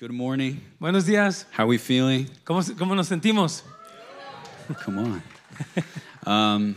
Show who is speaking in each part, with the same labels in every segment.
Speaker 1: Good morning.
Speaker 2: Buenos días.
Speaker 1: How are we feeling?
Speaker 2: ¿Cómo, cómo nos sentimos?
Speaker 1: Come on. Um,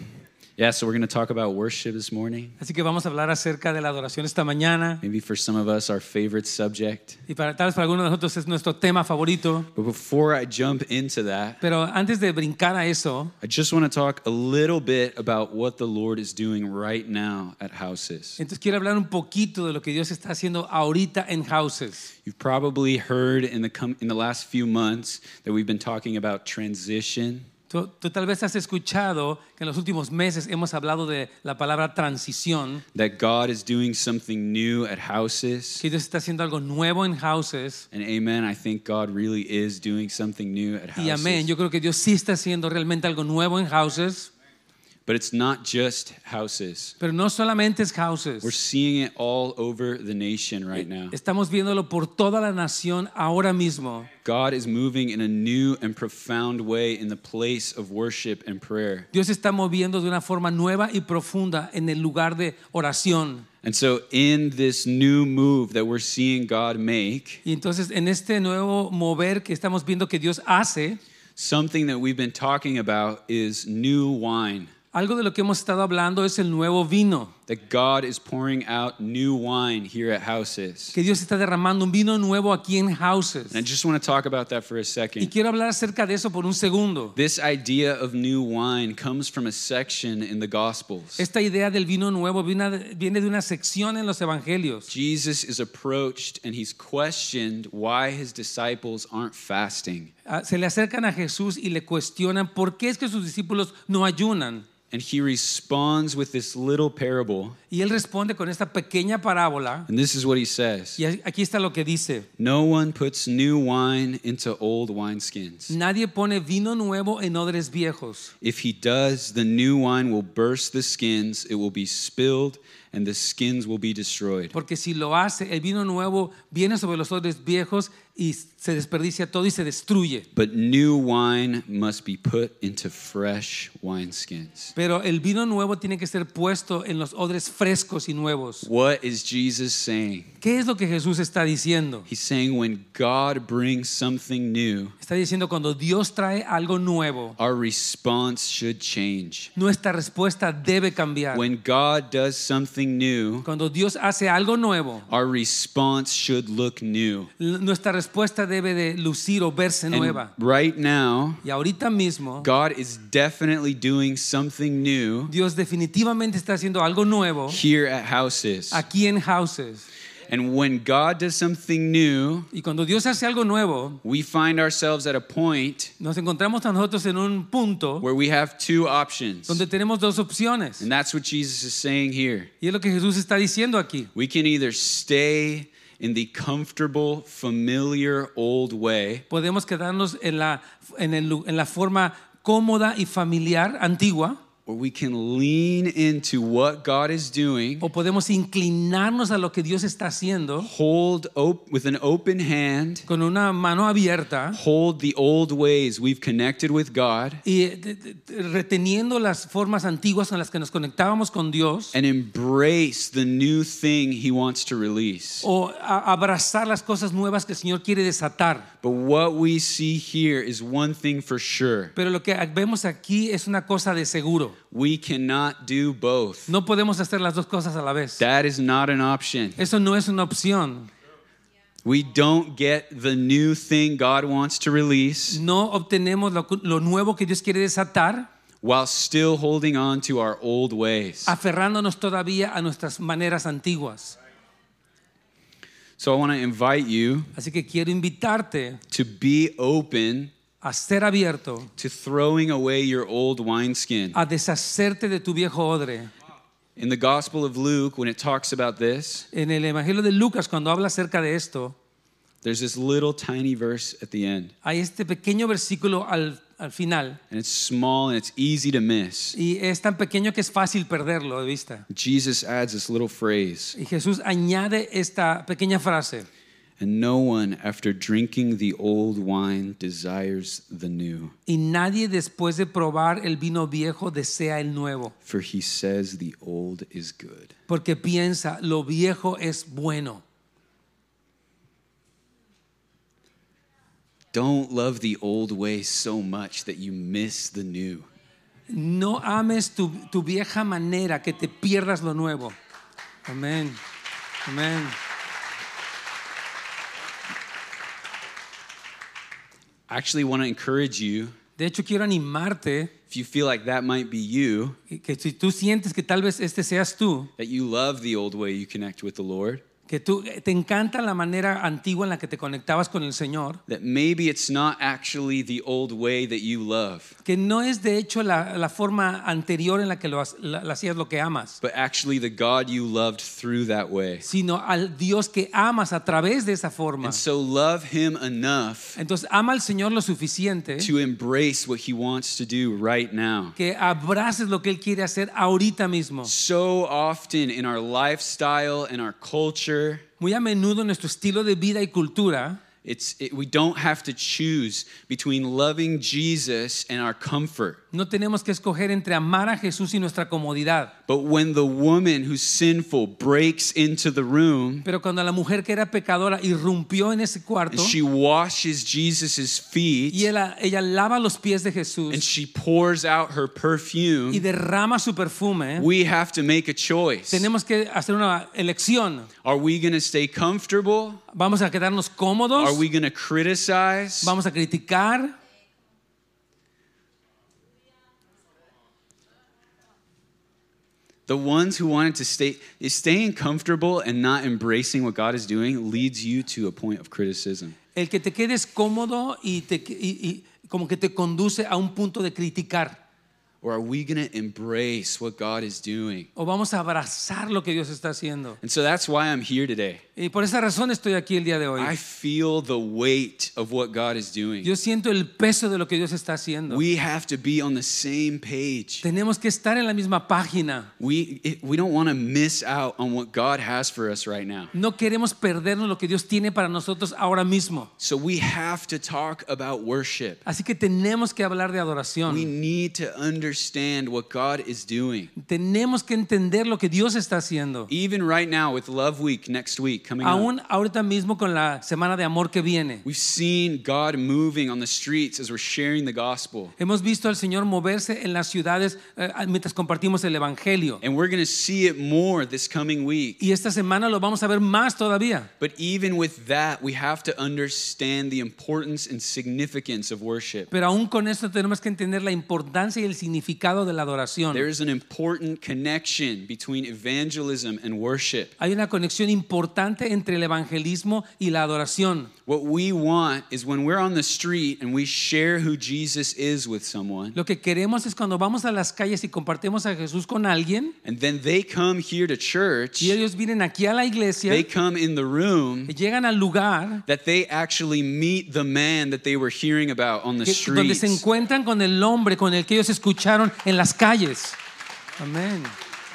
Speaker 1: yeah, so we're going to talk about worship this morning.
Speaker 2: Así que vamos a hablar acerca de la adoración esta mañana.
Speaker 1: Maybe for some of us, our favorite subject.
Speaker 2: Y para, tal vez para algunos de nosotros es nuestro tema favorito.
Speaker 1: But before I jump into that,
Speaker 2: Pero antes de brincar a eso,
Speaker 1: I just want to talk a little bit about what the Lord is doing right now at houses.
Speaker 2: entonces quiero hablar un poquito de lo que Dios está haciendo ahorita en Houses.
Speaker 1: You've probably heard in the, com- in the last few months that we've been talking about transition.
Speaker 2: Tú, tú tal vez has escuchado que en los últimos meses hemos hablado de la palabra transición,
Speaker 1: that God is doing something new at houses.
Speaker 2: que Dios está haciendo algo nuevo en Houses.
Speaker 1: And amen, I think God really is doing something new at
Speaker 2: Y
Speaker 1: houses.
Speaker 2: amén, yo creo que Dios sí está haciendo realmente algo nuevo en Houses.
Speaker 1: But it's not just houses.
Speaker 2: Pero no solamente es
Speaker 1: We're seeing it all over the nation right eh, now.
Speaker 2: Estamos viéndolo por toda la nación ahora mismo.
Speaker 1: God is moving in a new and profound way in the place of worship and prayer.
Speaker 2: Dios está moviendo de una forma nueva y profunda en el lugar de oración.
Speaker 1: And so, in this new move that we're seeing God make,
Speaker 2: Y entonces en este nuevo mover que estamos viendo que Dios hace,
Speaker 1: something that we've been talking about is new wine.
Speaker 2: Algo de lo que hemos estado hablando es el nuevo vino.
Speaker 1: That God is pouring out new wine here at houses.
Speaker 2: Que Dios está derramando un vino nuevo aquí en Houses.
Speaker 1: And I just want to talk about that for a
Speaker 2: Y
Speaker 1: second.
Speaker 2: quiero hablar acerca de eso por un segundo.
Speaker 1: This idea of new wine comes from a section in the Gospels.
Speaker 2: Esta idea del vino nuevo viene de una sección en los evangelios.
Speaker 1: Jesus is approached and he's questioned why his disciples aren't fasting.
Speaker 2: Ah, Se le acercan a Jesús y le cuestionan por qué es que sus discípulos no ayunan.
Speaker 1: And he responds with this little parable.
Speaker 2: Y él responde con esta pequeña parábola.
Speaker 1: And this is what he says
Speaker 2: Y aquí está lo que dice.
Speaker 1: No one puts new wine into old wineskins.
Speaker 2: Nadie pone vino nuevo en odres viejos.
Speaker 1: If he does, the new wine will burst the skins, it will be spilled, and the skins will be destroyed.
Speaker 2: Porque si lo hace, el vino nuevo viene sobre los odres viejos y se desperdicia todo y se destruye.
Speaker 1: But new wine must be put into fresh wineskins.
Speaker 2: Pero el vino nuevo tiene que ser puesto en los odres frescos y nuevos.
Speaker 1: What is Jesus saying?
Speaker 2: ¿Qué es lo que Jesús está diciendo?
Speaker 1: He's saying when God brings something new,
Speaker 2: Está diciendo cuando Dios trae algo nuevo,
Speaker 1: our response should change.
Speaker 2: nuestra respuesta debe cambiar.
Speaker 1: When God does something new,
Speaker 2: Cuando Dios hace algo nuevo,
Speaker 1: our response should look new.
Speaker 2: nuestra respuesta debe de lucir o verse
Speaker 1: And
Speaker 2: nueva.
Speaker 1: right now,
Speaker 2: Y ahorita mismo,
Speaker 1: God is definitely doing something new
Speaker 2: Dios definitivamente está haciendo algo nuevo
Speaker 1: here at houses.
Speaker 2: aquí en Houses.
Speaker 1: And when God does something new,
Speaker 2: Y cuando Dios hace algo nuevo,
Speaker 1: we find ourselves at a point
Speaker 2: nos encontramos a nosotros en un punto
Speaker 1: where we have two options.
Speaker 2: donde tenemos dos opciones.
Speaker 1: And that's what Jesus is saying here.
Speaker 2: Y es lo que Jesús está diciendo aquí.
Speaker 1: We can either stay in the comfortable, familiar old way,
Speaker 2: Podemos quedarnos en la, en el en la forma cómoda y familiar, antigua,
Speaker 1: we can lean into what God is doing,
Speaker 2: o podemos inclinarnos a lo que Dios está haciendo
Speaker 1: hold op- with an open hand,
Speaker 2: con una mano abierta
Speaker 1: hold the old ways we've connected with God,
Speaker 2: y eh, reteniendo las formas antiguas con las que nos conectábamos con Dios
Speaker 1: and embrace the new thing He wants to release.
Speaker 2: O abrazar las cosas nuevas que el Señor quiere desatar.
Speaker 1: But what we see here is one thing for sure
Speaker 2: Pero lo que vemos aquí es una cosa de seguro.
Speaker 1: We cannot do both.
Speaker 2: No podemos hacer las dos cosas a la vez.
Speaker 1: That is not an option.
Speaker 2: Eso no es una opción.
Speaker 1: We don't get the new thing God wants to release
Speaker 2: No obtenemos lo, lo nuevo que Dios quiere desatar
Speaker 1: while still holding on to our old ways.
Speaker 2: aferrándonos todavía a nuestras maneras antiguas.
Speaker 1: So I want to invite you
Speaker 2: Así que quiero invitarte
Speaker 1: to be open
Speaker 2: a ser abierto,
Speaker 1: to throwing away your old wineskin.
Speaker 2: a deshacerte de tu viejo odre.
Speaker 1: In the Gospel of Luke, when it talks about this,
Speaker 2: En el Evangelio de Lucas, cuando habla acerca de esto,
Speaker 1: there's this little tiny verse at the end.
Speaker 2: hay este pequeño versículo al, al final
Speaker 1: And it's small and it's easy to miss.
Speaker 2: y es tan pequeño que es fácil perderlo de vista.
Speaker 1: Jesus adds this little phrase
Speaker 2: Y Jesús añade esta pequeña frase.
Speaker 1: And no one, after drinking the old wine, desires the new,
Speaker 2: Y nadie después de probar el vino viejo desea el nuevo,
Speaker 1: for he says the old is good.
Speaker 2: porque piensa lo viejo es bueno.
Speaker 1: Don't love the old way so much that you miss the new.
Speaker 2: No ames tu, tu vieja manera que te pierdas lo nuevo. Amén. Amén.
Speaker 1: I actually want to encourage you,
Speaker 2: De hecho, quiero animarte
Speaker 1: if you feel like that might be you,
Speaker 2: que si tú sientes que tal vez este seas tú,
Speaker 1: that you love the old way you connect with the Lord,
Speaker 2: que tú te encanta la manera antigua en la que te conectabas con el Señor,
Speaker 1: that maybe it's not actually the old way that you love,
Speaker 2: que no es de hecho la, la forma anterior en la que lo, la- la hacías lo que amas,
Speaker 1: but actually the God you loved through that way.
Speaker 2: sino al Dios que amas a través de esa forma.
Speaker 1: And so love Him enough
Speaker 2: Entonces ama al Señor lo suficiente
Speaker 1: to embrace what He wants to do right now.
Speaker 2: que abraces lo que Él quiere hacer ahorita mismo.
Speaker 1: So often in our lifestyle and our culture,
Speaker 2: Muy a menudo en nuestro estilo de vida y cultura
Speaker 1: it's, it, we don't have to choose between loving Jesus and our comfort.
Speaker 2: no tenemos que escoger entre amar a Jesús y nuestra comodidad.
Speaker 1: But when the woman who's sinful breaks into the room
Speaker 2: Pero cuando la mujer que era pecadora irrumpió en ese cuarto
Speaker 1: and she washes Jesus's feet
Speaker 2: y ella, ella lava los pies de Jesús, and
Speaker 1: she pours out her perfume, y
Speaker 2: derrama su perfume,
Speaker 1: we have to make a choice.
Speaker 2: tenemos que hacer una elección.
Speaker 1: Are we going to stay comfortable?
Speaker 2: Vamos a quedarnos cómodos.
Speaker 1: Are we going to criticize?
Speaker 2: vamos a criticar,
Speaker 1: The ones who wanted to stay, is staying comfortable and not embracing what God is doing leads you to a point of criticism.
Speaker 2: el que te quedes cómodo y, te, y- y como que te conduce a un punto de criticar.
Speaker 1: Or are we going to embrace what God is doing?
Speaker 2: O vamos a abrazar lo que Dios está haciendo.
Speaker 1: And so that's why I'm here today.
Speaker 2: Y por esa razón estoy aquí el día de hoy.
Speaker 1: I feel the weight of what God is doing.
Speaker 2: Yo siento el peso de lo que Dios está haciendo.
Speaker 1: We have to be on the same page.
Speaker 2: Tenemos que estar en la misma página.
Speaker 1: We, it, we don't want to miss out on what God has for us right now.
Speaker 2: No queremos perdernos lo que Dios tiene para nosotros ahora mismo.
Speaker 1: So we have to talk about worship.
Speaker 2: Así que tenemos que hablar de adoración.
Speaker 1: We need to understand what God is doing.
Speaker 2: Tenemos que entender lo que Dios está haciendo.
Speaker 1: Even right now with Love Week next week coming up,
Speaker 2: Aún ahorita mismo con la semana de amor que viene.
Speaker 1: we've seen God moving on the streets as we're sharing the gospel.
Speaker 2: Hemos visto al Señor moverse en las ciudades eh, mientras compartimos el Evangelio.
Speaker 1: And we're going to see it more this coming week.
Speaker 2: Y esta semana lo vamos a ver más todavía.
Speaker 1: But even with that, we have to understand the importance and significance of worship.
Speaker 2: Pero aún con esto tenemos que entender la importancia y el significado de la adoración.
Speaker 1: There is an important connection between evangelism and worship.
Speaker 2: Hay una conexión importante entre el evangelismo y la adoración.
Speaker 1: What we want is when we're on the street and we share who Jesus is with someone,
Speaker 2: Lo que queremos es cuando vamos a las calles y compartimos a Jesús con alguien
Speaker 1: and then they come here to church,
Speaker 2: y ellos vienen aquí a la iglesia,
Speaker 1: they come in the room,
Speaker 2: y llegan al lugar
Speaker 1: that they actually meet the man that they were hearing about on the
Speaker 2: que- donde se encuentran con el hombre con el que ellos escucharon en las calles. Amén.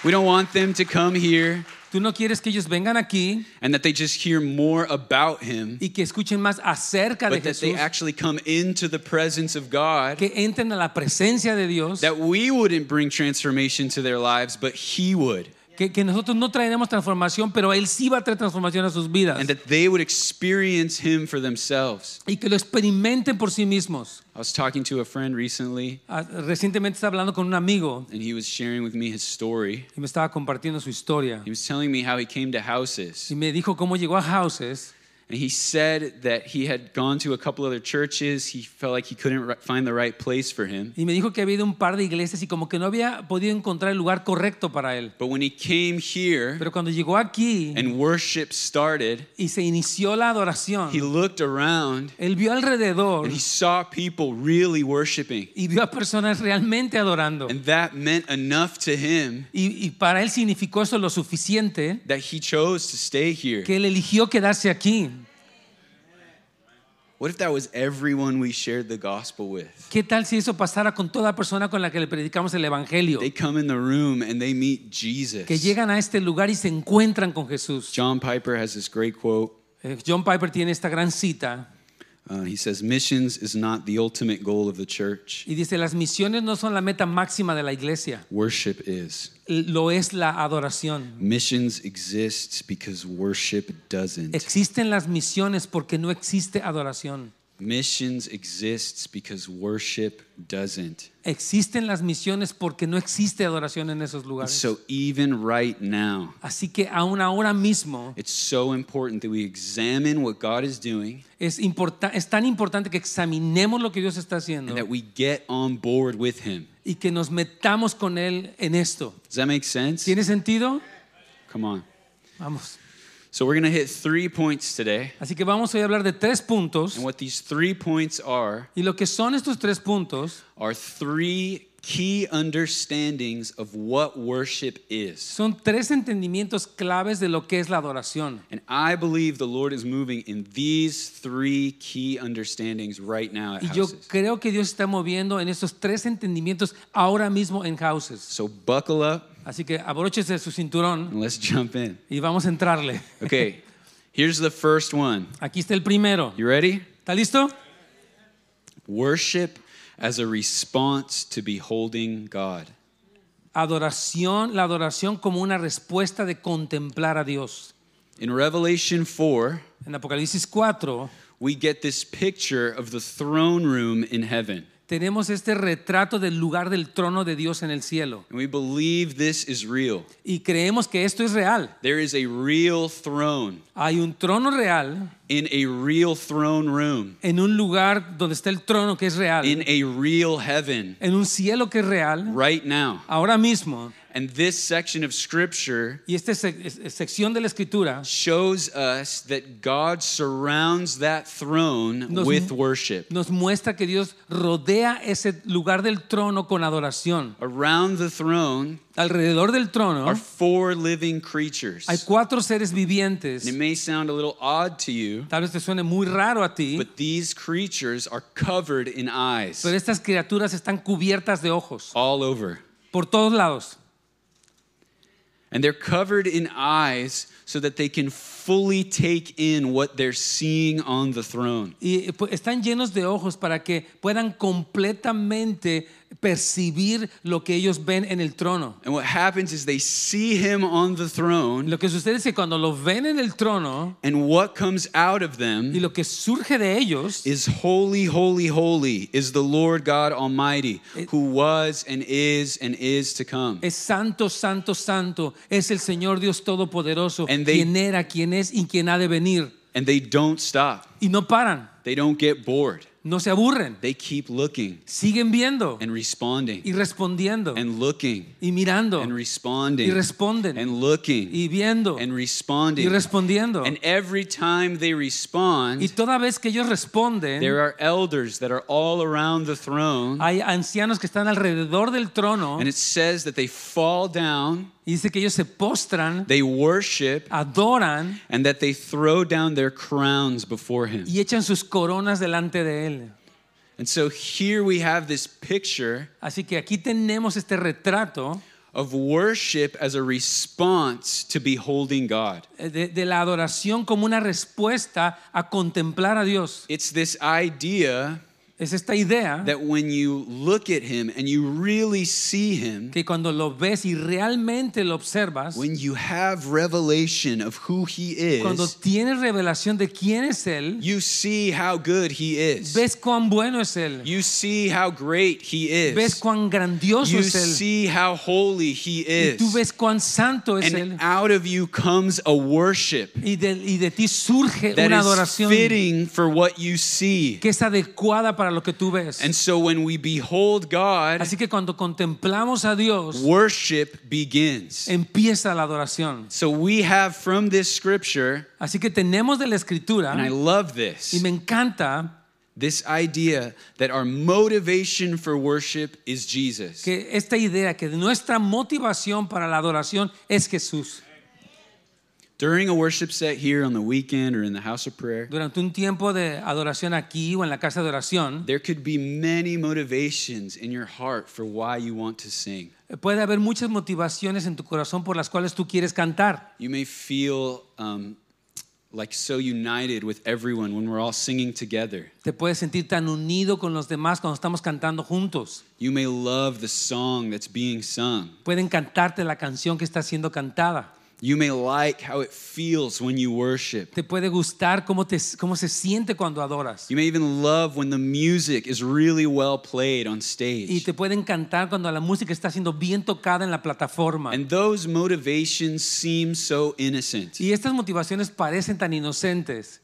Speaker 1: We don't want them to come here
Speaker 2: Tú no quieres que ellos vengan aquí
Speaker 1: and that they just hear more about him,
Speaker 2: y que escuchen más acerca de
Speaker 1: but that they actually come into the presence of God.
Speaker 2: que entren a la presencia de Dios,
Speaker 1: That we wouldn't bring transformation to their lives, but He would.
Speaker 2: Que, que nosotros no traeremos transformación, pero Él sí va a traer transformación a sus vidas
Speaker 1: And that they would experience Him for themselves.
Speaker 2: y que lo experimenten por sí mismos.
Speaker 1: I was talking to a friend recently,
Speaker 2: Ah, Recientemente estaba hablando con un amigo
Speaker 1: and he was sharing with me his story.
Speaker 2: y me estaba compartiendo su historia
Speaker 1: He was telling me how he came to houses.
Speaker 2: y me dijo cómo llegó a Houses
Speaker 1: And he said that he had gone to a couple other churches. He felt like he couldn't find the right place for him.
Speaker 2: y me dijo que había ido un par de iglesias y como que no había podido encontrar el lugar correcto para él.
Speaker 1: But when he came here
Speaker 2: Pero cuando llegó aquí
Speaker 1: and worship started,
Speaker 2: y se inició la adoración,
Speaker 1: he looked around
Speaker 2: él vio alrededor
Speaker 1: and he saw people really worshiping.
Speaker 2: y vio a personas realmente adorando.
Speaker 1: And that meant enough to him
Speaker 2: Y, y para él significó eso lo suficiente
Speaker 1: that he chose to stay here.
Speaker 2: que él eligió quedarse aquí.
Speaker 1: What if that was everyone we shared the gospel with?
Speaker 2: ¿Qué tal si eso pasara con toda persona con la que le predicamos el Evangelio?
Speaker 1: They come in the room and they meet Jesus.
Speaker 2: Que llegan a este lugar y se encuentran con Jesús.
Speaker 1: John Piper has this great quote.
Speaker 2: Eh, John Piper tiene esta gran cita
Speaker 1: Uh, he says, Missions is not the ultimate goal of the church,
Speaker 2: y dice, las misiones no son la meta máxima de la iglesia,
Speaker 1: worship is.
Speaker 2: lo es la adoración.
Speaker 1: Missions exists because worship doesn't.
Speaker 2: Existen las misiones porque no existe adoración.
Speaker 1: Missions exists because worship doesn't.
Speaker 2: Existen las misiones porque no existe adoración en esos lugares.
Speaker 1: so even right now,
Speaker 2: Así que aún ahora mismo
Speaker 1: it's so important that we examine what God is doing
Speaker 2: es, importa- es tan importante que examinemos lo que Dios está haciendo
Speaker 1: and that we get on board with him.
Speaker 2: y que nos metamos con Él en esto.
Speaker 1: Does that make sense?
Speaker 2: ¿Tiene sentido?
Speaker 1: Come on.
Speaker 2: Vamos.
Speaker 1: So we're going to hit 3 points today.
Speaker 2: Así que vamos hoy a hablar de tres puntos
Speaker 1: And what these 3 points are
Speaker 2: y lo que son estos tres puntos
Speaker 1: are three key understandings of what worship is.
Speaker 2: son tres entendimientos claves de lo que es la adoración.
Speaker 1: And I believe the Lord is moving in these three key understandings right now at
Speaker 2: Y yo
Speaker 1: houses.
Speaker 2: creo que Dios está moviendo en estos tres entendimientos ahora mismo en houses.
Speaker 1: So buckle up
Speaker 2: Así que abróchese su cinturón
Speaker 1: and let's jump in.
Speaker 2: y vamos a entrarle.
Speaker 1: Okay, here's the first one.
Speaker 2: Aquí está el primero.
Speaker 1: You ready?
Speaker 2: ¿Está listo?
Speaker 1: Worship as a response to beholding God.
Speaker 2: Adoración, la adoración como una respuesta de contemplar a Dios.
Speaker 1: In Revelation 4,
Speaker 2: En Apocalipsis 4
Speaker 1: we get this picture of the throne room in heaven.
Speaker 2: Tenemos este retrato del lugar del trono de Dios en el cielo.
Speaker 1: And we believe this is real.
Speaker 2: Y creemos que esto es real.
Speaker 1: There is a real throne
Speaker 2: Hay un trono real
Speaker 1: in a real throne room,
Speaker 2: en un lugar donde está el trono que es real.
Speaker 1: in a real heaven
Speaker 2: En un cielo que es real.
Speaker 1: right now.
Speaker 2: Ahora mismo.
Speaker 1: And this section of scripture
Speaker 2: Y esta sec- es- es- sección de la escritura
Speaker 1: shows us that God surrounds that throne
Speaker 2: Nos-
Speaker 1: with worship.
Speaker 2: nos muestra que Dios rodea ese lugar del trono con adoración.
Speaker 1: Around the throne
Speaker 2: Alrededor del trono
Speaker 1: are four living creatures.
Speaker 2: hay cuatro seres vivientes.
Speaker 1: And it may sound a little odd to you,
Speaker 2: Tal vez te suene muy raro a ti,
Speaker 1: but these creatures are covered in eyes
Speaker 2: pero estas criaturas están cubiertas de ojos
Speaker 1: all over.
Speaker 2: por todos lados.
Speaker 1: And they're covered in eyes so that they can fully take in what they're seeing on the throne.
Speaker 2: Y eh, pues, están llenos de ojos para que puedan completamente percibir lo que ellos ven en el trono.
Speaker 1: And what happens is they see him on the throne,
Speaker 2: Lo que sucede es que cuando lo ven en el trono
Speaker 1: and what comes out of
Speaker 2: y
Speaker 1: them
Speaker 2: lo que surge de ellos
Speaker 1: is holy, holy, holy is the Lord God Almighty, eh, who was and is and is to come.
Speaker 2: es santo, santo, santo. Es el Señor Dios Todopoderoso,
Speaker 1: And they-
Speaker 2: quien era, quien es y quien ha de venir.
Speaker 1: And they don't stop,
Speaker 2: Y no paran,
Speaker 1: they don't get bored.
Speaker 2: no se aburren,
Speaker 1: They keep looking
Speaker 2: siguen viendo
Speaker 1: and responding
Speaker 2: y respondiendo
Speaker 1: and looking
Speaker 2: y mirando
Speaker 1: and
Speaker 2: y
Speaker 1: responding
Speaker 2: responden
Speaker 1: and looking
Speaker 2: y viendo
Speaker 1: and
Speaker 2: y
Speaker 1: responding.
Speaker 2: respondiendo.
Speaker 1: And every time they
Speaker 2: Y
Speaker 1: respond,
Speaker 2: toda vez que ellos responden,
Speaker 1: there are elders that are all around the throne.
Speaker 2: hay ancianos que están alrededor del trono
Speaker 1: And it says that they fall down,
Speaker 2: y dice que ellos se postran,
Speaker 1: they worship,
Speaker 2: adoran
Speaker 1: and that they throw down their crowns before him.
Speaker 2: y echan sus coronas delante de él.
Speaker 1: And so here we have this picture
Speaker 2: Así que aquí tenemos este retrato
Speaker 1: of worship as a response to beholding God.
Speaker 2: eh, de, de la adoración como una respuesta a contemplar a Dios.
Speaker 1: It's this idea
Speaker 2: Es esta idea
Speaker 1: that when you look at him and you really see him,
Speaker 2: que cuando lo ves y realmente lo observas,
Speaker 1: when you have revelation of who he is, cuando
Speaker 2: tienes revelación de quién es Él,
Speaker 1: you see how good he is.
Speaker 2: ves cuán bueno es Él,
Speaker 1: You see how great he is.
Speaker 2: ves cuán grandioso
Speaker 1: You
Speaker 2: es Él, You
Speaker 1: see how holy he is.
Speaker 2: y tú ves cuán santo es Él.
Speaker 1: And out of you comes a worship
Speaker 2: Y de, y de ti surge una
Speaker 1: is
Speaker 2: adoración
Speaker 1: fitting for what you see.
Speaker 2: que es adecuada para lo que tú ves.
Speaker 1: And so when we behold God,
Speaker 2: Así que cuando contemplamos a Dios,
Speaker 1: worship begins.
Speaker 2: empieza la adoración.
Speaker 1: So we have from this scripture,
Speaker 2: Así que tenemos de la escritura,
Speaker 1: and I love this,
Speaker 2: y me encanta
Speaker 1: this idea that our motivation for worship is Jesus.
Speaker 2: que esta idea que nuestra motivación para la adoración es Jesús.
Speaker 1: During a worship set here on the weekend or in the house of prayer,
Speaker 2: Durante un tiempo de adoración aquí o en la casa de oración,
Speaker 1: there could be many motivations in your heart for why you want to sing.
Speaker 2: puede haber muchas motivaciones en tu corazón por las cuales tú quieres cantar.
Speaker 1: You may feel um, like so united with everyone when we're all singing together.
Speaker 2: Te puedes sentir tan unido con los demás cuando estamos cantando juntos.
Speaker 1: You may love the song that's being sung.
Speaker 2: Pueden cantarte la canción que está siendo cantada.
Speaker 1: You may like how it feels when you worship.
Speaker 2: Te puede gustar cómo, te, cómo se siente cuando adoras.
Speaker 1: You may even love when the music is really well played on stage.
Speaker 2: Y te puede encantar cuando la música está siendo bien tocada en la plataforma.
Speaker 1: And those motivations seem so innocent.
Speaker 2: Y estas motivaciones parecen tan inocentes,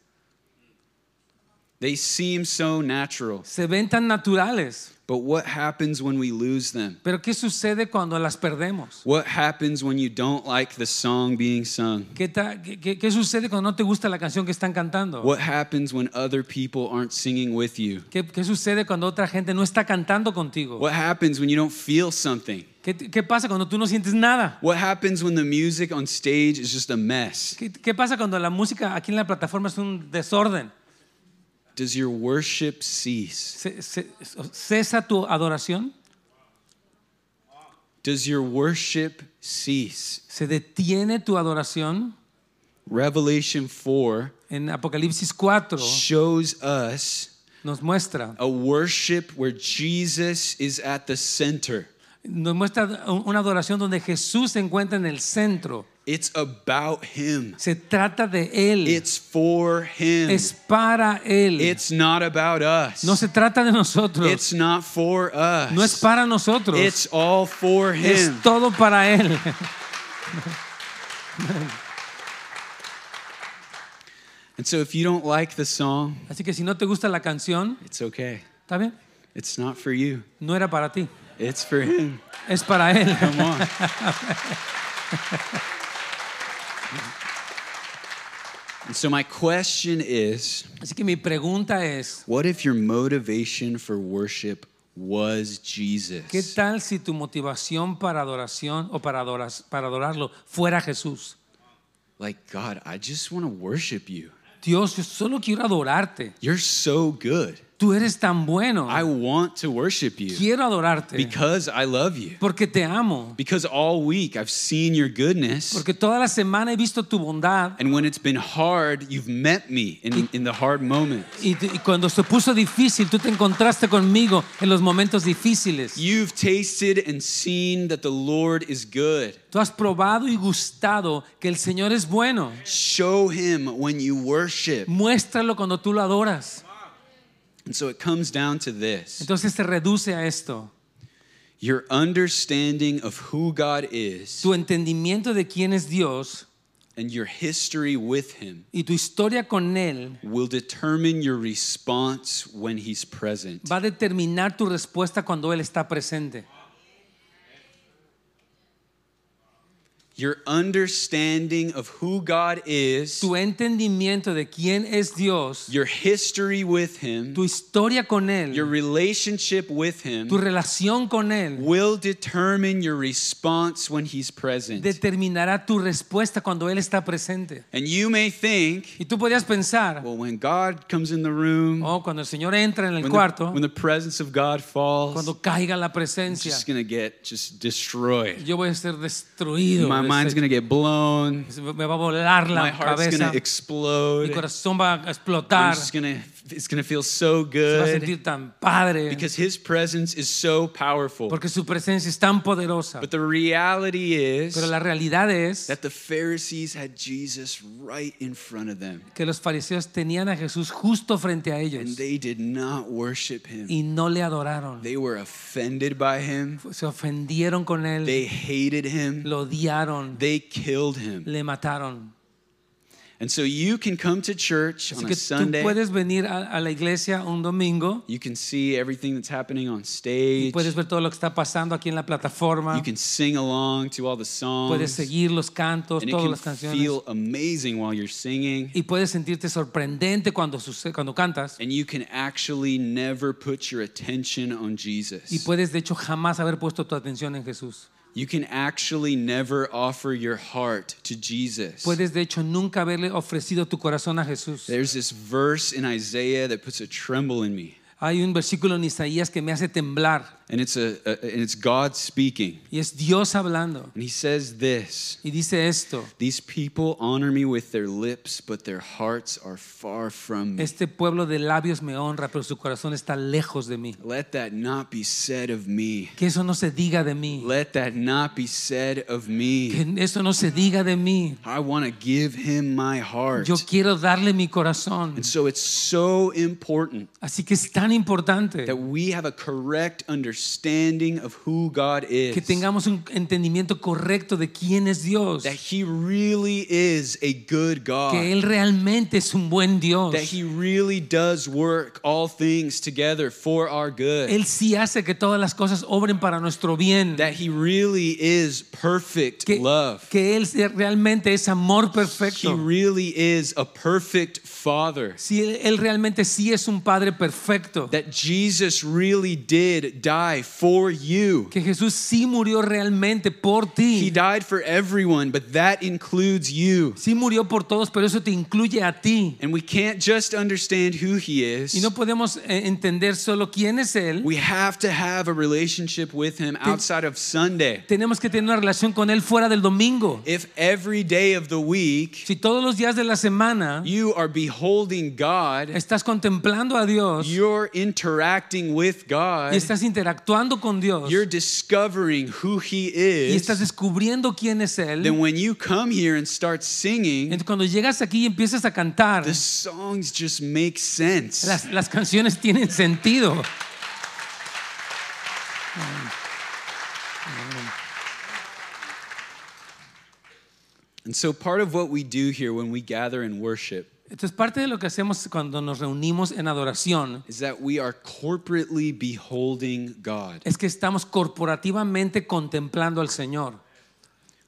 Speaker 1: They seem so natural.
Speaker 2: se ven tan naturales.
Speaker 1: But what happens when we lose them?
Speaker 2: Pero ¿qué sucede cuando las perdemos?
Speaker 1: What happens when you don't like the song being sung?
Speaker 2: ¿Qué, ta- qué- qué- qué sucede cuando no te gusta la canción que están cantando?
Speaker 1: What happens when other people aren't singing with you?
Speaker 2: ¿Qué, qué sucede cuando otra gente no está cantando contigo?
Speaker 1: What happens when you don't feel something?
Speaker 2: ¿Qué, qué pasa cuando tú no sientes nada?
Speaker 1: What happens when the music on stage is just a mess?
Speaker 2: ¿Qué, qué pasa cuando la música aquí en la plataforma es un desorden?
Speaker 1: Does your worship cease?
Speaker 2: ¿Se- se- ¿Cesa tu adoración?
Speaker 1: Does your worship cease?
Speaker 2: ¿Se detiene tu adoración?
Speaker 1: Revelation 4
Speaker 2: En Apocalipsis 4
Speaker 1: shows us
Speaker 2: nos muestra,
Speaker 1: a worship where Jesus is at the center.
Speaker 2: nos muestra una adoración donde Jesús se encuentra en el centro.
Speaker 1: It's about Him,
Speaker 2: Se trata de Él.
Speaker 1: it's for Him.
Speaker 2: es para Él.
Speaker 1: It's not about us.
Speaker 2: no se trata de nosotros.
Speaker 1: It's not for us.
Speaker 2: no es para nosotros.
Speaker 1: It's all for him.
Speaker 2: es todo para Él.
Speaker 1: And so if you don't like the song,
Speaker 2: Así que si no te gusta la canción,
Speaker 1: it's okay.
Speaker 2: ¿está bien?
Speaker 1: It's not for you.
Speaker 2: No era para ti.
Speaker 1: It's for Him.
Speaker 2: Es para Él.
Speaker 1: Come on. and so my question is
Speaker 2: Así que mi pregunta es,
Speaker 1: what if your motivation for worship was Jesus?
Speaker 2: ¿qué tal si tu motivación para adoración o para, adoras- para adorarlo fuera Jesús?
Speaker 1: Like, God, I just want to worship you.
Speaker 2: Dios, yo solo quiero adorarte.
Speaker 1: You're so good.
Speaker 2: Tú eres tan bueno.
Speaker 1: I want to worship you
Speaker 2: Quiero adorarte
Speaker 1: because I love you.
Speaker 2: porque te amo.
Speaker 1: Because all week I've seen your goodness.
Speaker 2: Porque toda la semana he visto tu bondad.
Speaker 1: And when it's been hard, you've met me in, in the hard moments.
Speaker 2: Y, y cuando se puso difícil, tú te encontraste conmigo en los momentos difíciles.
Speaker 1: You've tasted and seen that the Lord is good.
Speaker 2: Tú has probado y gustado que el Señor es bueno.
Speaker 1: Show him when you worship.
Speaker 2: Muéstralo cuando tú lo adoras.
Speaker 1: And so it comes down to this
Speaker 2: Entonces se reduce a esto.
Speaker 1: your understanding of who God is
Speaker 2: Tu entendimiento de quién es Dios
Speaker 1: and your history with him
Speaker 2: y tu historia con Él
Speaker 1: will determine your response when he's present.
Speaker 2: va a determinar tu respuesta cuando Él está presente.
Speaker 1: Your understanding of who God is,
Speaker 2: Tu entendimiento de quién es Dios,
Speaker 1: your history with him,
Speaker 2: tu historia con Él,
Speaker 1: your relationship with him
Speaker 2: tu relación con Él
Speaker 1: will determine your response when he's present.
Speaker 2: determinará tu respuesta cuando Él está presente.
Speaker 1: And you may think,
Speaker 2: Y tú podrías pensar,
Speaker 1: well, when God comes in the room,
Speaker 2: oh, cuando el Señor entra en el
Speaker 1: when,
Speaker 2: cuarto,
Speaker 1: the, when the presence of God falls,
Speaker 2: cuando caiga la
Speaker 1: I'm
Speaker 2: presencia,
Speaker 1: just gonna get just destroyed.
Speaker 2: yo voy a ser destruido.
Speaker 1: My mind's gonna get blown.
Speaker 2: Me va a volar
Speaker 1: My
Speaker 2: la
Speaker 1: heart's
Speaker 2: cabeza,
Speaker 1: gonna
Speaker 2: mi
Speaker 1: explode.
Speaker 2: corazón va a
Speaker 1: I'm just gonna, it's gonna feel so
Speaker 2: se va a
Speaker 1: good
Speaker 2: sentir tan padre,
Speaker 1: because His presence is so powerful.
Speaker 2: porque su presencia es tan poderosa.
Speaker 1: But the reality is
Speaker 2: Pero la realidad es
Speaker 1: that the Pharisees had Jesus right in front of them,
Speaker 2: que los fariseos tenían a Jesús justo frente a
Speaker 1: and
Speaker 2: ellos
Speaker 1: they did not worship Him.
Speaker 2: y no le adoraron.
Speaker 1: They were offended by Him.
Speaker 2: Se ofendieron con él,
Speaker 1: They hated Him.
Speaker 2: lo odiaron,
Speaker 1: They killed Him.
Speaker 2: le mataron.
Speaker 1: And so you can come to church
Speaker 2: Así
Speaker 1: on
Speaker 2: que
Speaker 1: a
Speaker 2: tú
Speaker 1: Sunday.
Speaker 2: puedes venir a, a la iglesia un domingo
Speaker 1: You can see everything that's happening on
Speaker 2: y
Speaker 1: stage.
Speaker 2: puedes ver todo lo que está pasando aquí en la plataforma,
Speaker 1: You can sing along to all the
Speaker 2: puedes
Speaker 1: songs.
Speaker 2: seguir los cantos,
Speaker 1: And
Speaker 2: todas
Speaker 1: can
Speaker 2: las canciones.
Speaker 1: feel amazing while you're singing.
Speaker 2: y puedes sentirte sorprendente cuando, cuando cantas
Speaker 1: And you can actually never put your attention on
Speaker 2: y
Speaker 1: Jesus.
Speaker 2: puedes de hecho jamás haber puesto tu atención en Jesús.
Speaker 1: You can actually never offer your heart to Jesus.
Speaker 2: Puedes de hecho nunca haberle ofrecido tu corazón a Jesús.
Speaker 1: There's this verse in Isaiah that puts a tremble in me.
Speaker 2: Hay un versículo en Isaías que me hace temblar
Speaker 1: and it's a, a and it's God speaking.
Speaker 2: y es Dios hablando.
Speaker 1: And he says this,
Speaker 2: Y dice esto,
Speaker 1: these people honor me with their lips, but their hearts are far from me.
Speaker 2: este pueblo de labios me honra, pero su corazón está lejos de mí.
Speaker 1: Let that not be said of me.
Speaker 2: Que eso no se diga de mí.
Speaker 1: Let that not be said of me.
Speaker 2: Que eso no se diga de mí.
Speaker 1: I want to give him my heart.
Speaker 2: Yo quiero darle mi corazón.
Speaker 1: And so it's so important
Speaker 2: Así que es tan importante
Speaker 1: that we have a correct understanding of who God is.
Speaker 2: que tengamos un entendimiento correcto de quién es Dios.
Speaker 1: That he really is a good God.
Speaker 2: Que Él realmente es un buen Dios.
Speaker 1: That he really does work all things together for our good.
Speaker 2: Él sí hace que todas las cosas obren para nuestro bien.
Speaker 1: that he really is perfect
Speaker 2: Que,
Speaker 1: love.
Speaker 2: que Él realmente es amor
Speaker 1: He
Speaker 2: perfecto.
Speaker 1: really is a perfect father.
Speaker 2: Sí, él, él realmente sí es un Padre perfecto.
Speaker 1: That Jesus really did die for you.
Speaker 2: Que Jesús sí murió realmente por
Speaker 1: He died for everyone, but that includes you.
Speaker 2: Sí murió por todos, pero eso te incluye a ti.
Speaker 1: And we can't just understand who he
Speaker 2: Y
Speaker 1: is.
Speaker 2: no podemos eh, entender solo quién es Él.
Speaker 1: We have to have a relationship with him outside of Sunday.
Speaker 2: Tenemos que tener una relación con Él fuera del domingo.
Speaker 1: If every day of the week
Speaker 2: Si todos los días de la semana
Speaker 1: you are beholding God,
Speaker 2: estás contemplando a Dios
Speaker 1: you're interacting with
Speaker 2: y
Speaker 1: God,
Speaker 2: estás interactuando con Dios
Speaker 1: you're discovering who he
Speaker 2: y estás descubriendo quién es él.
Speaker 1: then when you come here and start singing,
Speaker 2: entonces cuando llegas aquí y empiezas a cantar,
Speaker 1: the songs just make sense.
Speaker 2: las, las canciones tienen sentido.
Speaker 1: And so part of what we do here when we gather and worship
Speaker 2: Entonces parte de lo que hacemos cuando nos reunimos en adoración
Speaker 1: is that we are corporately beholding God.
Speaker 2: es que estamos corporativamente contemplando al Señor.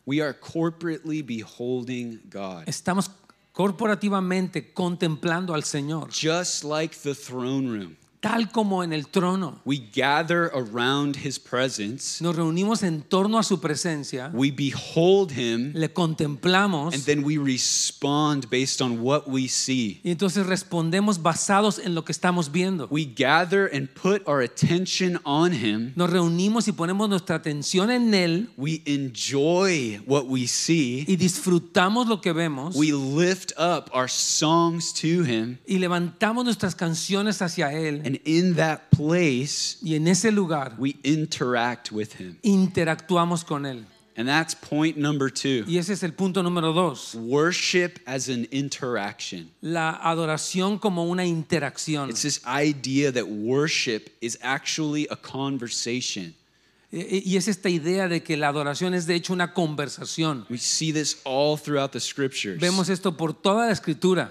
Speaker 1: We are corporately beholding God.
Speaker 2: Estamos corporativamente contemplando al Señor,
Speaker 1: Just like the throne room.
Speaker 2: Tal como en el trono.
Speaker 1: We gather around his presence,
Speaker 2: Nos reunimos en torno a su presencia,
Speaker 1: we behold him,
Speaker 2: le contemplamos
Speaker 1: and then we respond based on what we see.
Speaker 2: y entonces respondemos basados en lo que estamos viendo.
Speaker 1: We gather and put our attention on him.
Speaker 2: Nos reunimos y ponemos nuestra atención en Él
Speaker 1: We enjoy what we see.
Speaker 2: y disfrutamos lo que vemos
Speaker 1: We lift up our songs to him.
Speaker 2: y levantamos nuestras canciones hacia Él
Speaker 1: And in that place,
Speaker 2: y en ese lugar
Speaker 1: we interact with him.
Speaker 2: interactuamos con Él.
Speaker 1: And that's point number two
Speaker 2: Y ese es el punto número dos,
Speaker 1: worship as an interaction.
Speaker 2: la adoración como una interacción.
Speaker 1: It's this idea that worship is actually a conversation.
Speaker 2: Y es esta idea de que la adoración es de hecho una conversación.
Speaker 1: We see this all throughout the scriptures.
Speaker 2: Vemos esto por toda la escritura.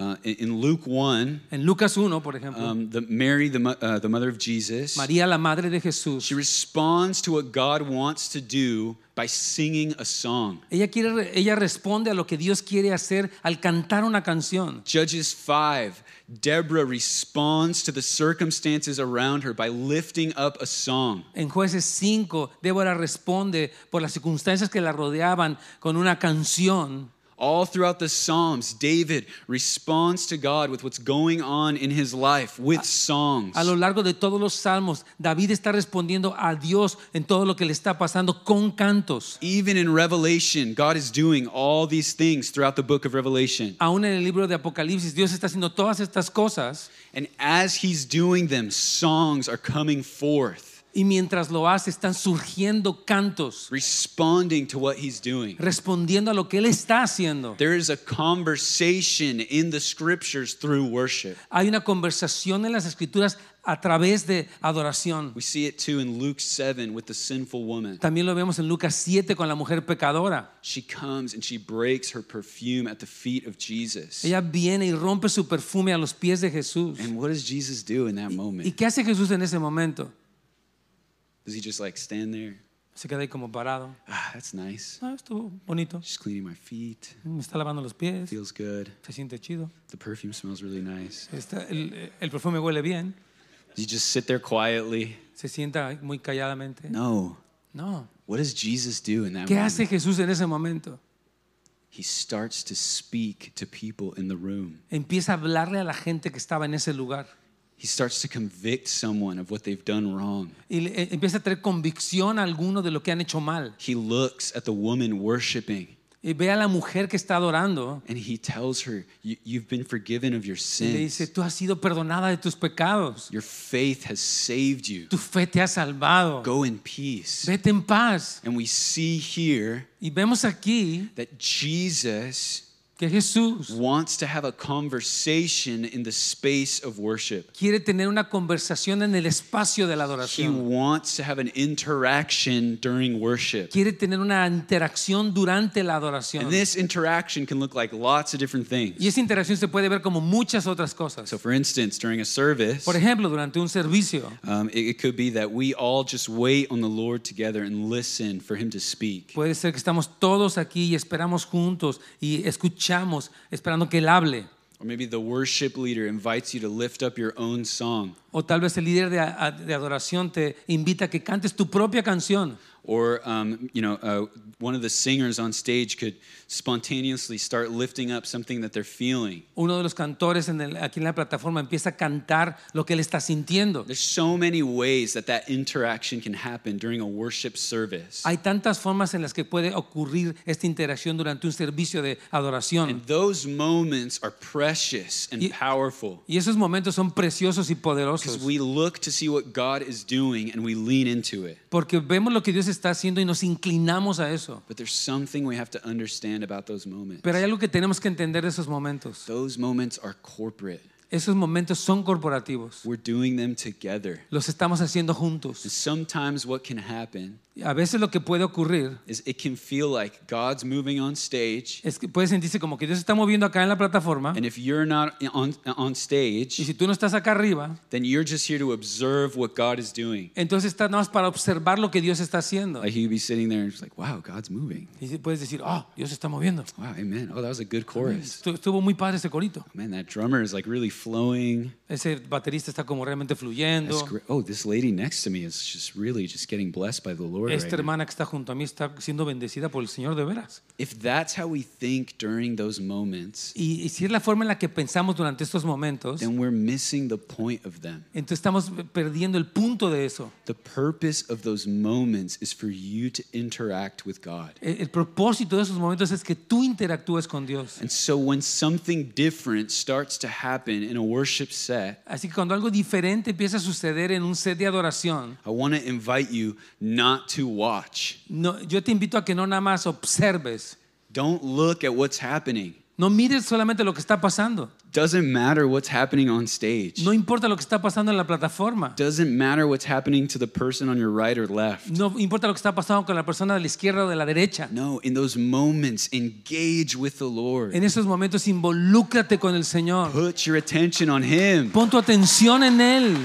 Speaker 1: Uh, in, Luke 1,
Speaker 2: En Lucas 1, por ejemplo,
Speaker 1: um, the, Mary, the, uh, the mother of Jesus,
Speaker 2: María, la madre de Jesús,
Speaker 1: she responds to what God wants to do by singing a song.
Speaker 2: ella, quiere, ella responde a lo que Dios quiere hacer al cantar una canción.
Speaker 1: Judges 5, Deborah responds to the circumstances around her by lifting up a song.
Speaker 2: En jueces 5, Débora responde por las circunstancias que la rodeaban con una canción.
Speaker 1: All throughout the Psalms, David responds to God with what's going on in his life with songs.
Speaker 2: A lo largo de todos los salmos, David está respondiendo a Dios en todo lo que le está pasando con cantos.
Speaker 1: Even in Revelation, God is doing all these things throughout the book of Revelation.
Speaker 2: Aún en el libro de Apocalipsis, Dios está haciendo todas estas cosas
Speaker 1: And as he's doing them, songs are coming forth,
Speaker 2: y mientras lo hace están surgiendo cantos,
Speaker 1: responding to what he's doing.
Speaker 2: respondiendo a lo que Él está haciendo.
Speaker 1: There is a conversation in the scriptures through worship.
Speaker 2: Hay una conversación en las escrituras a través de adoración.
Speaker 1: We see it too in Luke 7 with the sinful woman.
Speaker 2: También lo vemos en Lucas 7 con la mujer pecadora.
Speaker 1: She comes and she breaks her perfume at the feet of Jesus.
Speaker 2: Ella viene y rompe su perfume a los pies de Jesús.
Speaker 1: And what does Jesus do in that
Speaker 2: ¿Y
Speaker 1: moment?
Speaker 2: qué hace Jesús en ese momento?
Speaker 1: Does he just like stand there?
Speaker 2: Se queda ahí como parado.
Speaker 1: Ah, that's nice.
Speaker 2: Ah, estuvo bonito.
Speaker 1: Just cleaning my feet.
Speaker 2: Me está lavando los pies.
Speaker 1: Feels good.
Speaker 2: Se siente chido.
Speaker 1: The perfume smells really nice.
Speaker 2: Está- el, el perfume huele bien.
Speaker 1: Does he just sit there quietly?
Speaker 2: Se sienta muy calladamente.
Speaker 1: No.
Speaker 2: No.
Speaker 1: What does Jesus do in that
Speaker 2: ¿Qué
Speaker 1: moment?
Speaker 2: hace Jesús en ese momento?
Speaker 1: He starts to speak to people in the room.
Speaker 2: Empieza a hablarle a la gente que estaba en ese lugar.
Speaker 1: He starts to convict someone of what they've done wrong.
Speaker 2: y eh, empieza a tener convicción a alguno de lo que han hecho mal.
Speaker 1: He looks at the woman worshiping
Speaker 2: Y ve a la mujer que está adorando
Speaker 1: and he tells her, "You- You've been forgiven of your
Speaker 2: y le dice,
Speaker 1: sins.
Speaker 2: tú has sido perdonada de tus pecados.
Speaker 1: Your faith has saved you.
Speaker 2: Tu fe te ha salvado.
Speaker 1: Go in peace.
Speaker 2: Vete en paz.
Speaker 1: And we see here
Speaker 2: Y vemos aquí
Speaker 1: that Jesus
Speaker 2: que Jesús
Speaker 1: wants to have a conversation in the space of worship.
Speaker 2: quiere tener una conversación en el espacio de la
Speaker 1: He
Speaker 2: adoración.
Speaker 1: wants to have an interaction during worship.
Speaker 2: Quiere tener una interacción durante la adoración.
Speaker 1: And this interaction can look like lots of different
Speaker 2: Y
Speaker 1: things.
Speaker 2: esa interacción se puede ver como muchas otras cosas.
Speaker 1: So, for instance, during a service,
Speaker 2: Por ejemplo, durante un servicio,
Speaker 1: um, it, it could be that we all just wait on the Lord together and listen for Him to speak.
Speaker 2: puede ser que estamos todos aquí y esperamos juntos y escuchamos, esperando que Él hable.
Speaker 1: Or maybe the worship leader invites you to lift up your own song.
Speaker 2: O tal vez el líder de, de adoración te invita a que cantes tu propia canción.
Speaker 1: Or, um, you know, uh, one of the singers on stage could spontaneously start lifting up something that they're feeling.
Speaker 2: Uno de los cantores en el- aquí en la plataforma empieza a cantar lo que él está sintiendo.
Speaker 1: There's so many ways that that interaction can happen during a worship service.
Speaker 2: Hay tantas formas en las que puede ocurrir esta interacción durante un servicio de adoración.
Speaker 1: And those moments are precious and
Speaker 2: Y-
Speaker 1: powerful
Speaker 2: Y esos momentos son preciosos y poderosos.
Speaker 1: because we look to see what God is doing and we lean into it.
Speaker 2: Porque vemos lo que Dios está haciendo y nos inclinamos a eso.
Speaker 1: But there's something we have to understand about those moments.
Speaker 2: Pero hay algo que tenemos que entender de esos momentos.
Speaker 1: Those moments are corporate.
Speaker 2: Esos momentos son corporativos.
Speaker 1: We're doing them together.
Speaker 2: Los estamos haciendo
Speaker 1: And
Speaker 2: juntos.
Speaker 1: sometimes what can happen
Speaker 2: A veces lo que puede ocurrir
Speaker 1: is it can feel like God's moving on stage.
Speaker 2: es que puede sentirse como que Dios está moviendo acá en la plataforma.
Speaker 1: And if you're not on, on
Speaker 2: Y
Speaker 1: stage,
Speaker 2: si tú no estás acá arriba,
Speaker 1: then you're just here to observe what God is doing.
Speaker 2: entonces estás nada más para observar lo que Dios está haciendo.
Speaker 1: Like you'd be sitting there and just like, wow, God's moving.
Speaker 2: Y puedes decir, oh, Dios está moviendo.
Speaker 1: Wow, amen. Oh, that was a good chorus.
Speaker 2: Estu- Estuvo muy padre ese corito.
Speaker 1: Man, that drummer is like really flowing.
Speaker 2: Ese baterista está como realmente fluyendo.
Speaker 1: That's great. Oh, this lady next to me is just really just getting blessed by the Lord.
Speaker 2: Esta
Speaker 1: Right now.
Speaker 2: hermana que está junto a mí está siendo bendecida por el Señor de veras.
Speaker 1: If that's how we think during those moments,
Speaker 2: Y, y si es la forma en la que pensamos durante estos momentos,
Speaker 1: then we're missing the point of them.
Speaker 2: entonces estamos perdiendo el punto de eso.
Speaker 1: The purpose of those moments is for you to interact with God.
Speaker 2: El, el propósito de esos momentos es que tú interactúes con Dios.
Speaker 1: And so when something different starts to happen in a worship set,
Speaker 2: Así que cuando algo diferente empieza a suceder en un set de adoración,
Speaker 1: I want to invite you not to watch.
Speaker 2: no, yo te invito a que no nada más observes,
Speaker 1: Don't look at what's happening.
Speaker 2: no mires solamente lo que está pasando.
Speaker 1: Doesn't matter what's happening on stage.
Speaker 2: No importa lo que está pasando en la plataforma.
Speaker 1: Doesn't matter what's happening to the person on your right or left.
Speaker 2: No importa lo que está pasando con la persona de la izquierda o de la derecha.
Speaker 1: No, in those moments, engage with the Lord.
Speaker 2: En esos momentos involúcrate con el Señor.
Speaker 1: Put your attention on Him.
Speaker 2: Pon tu atención en Él.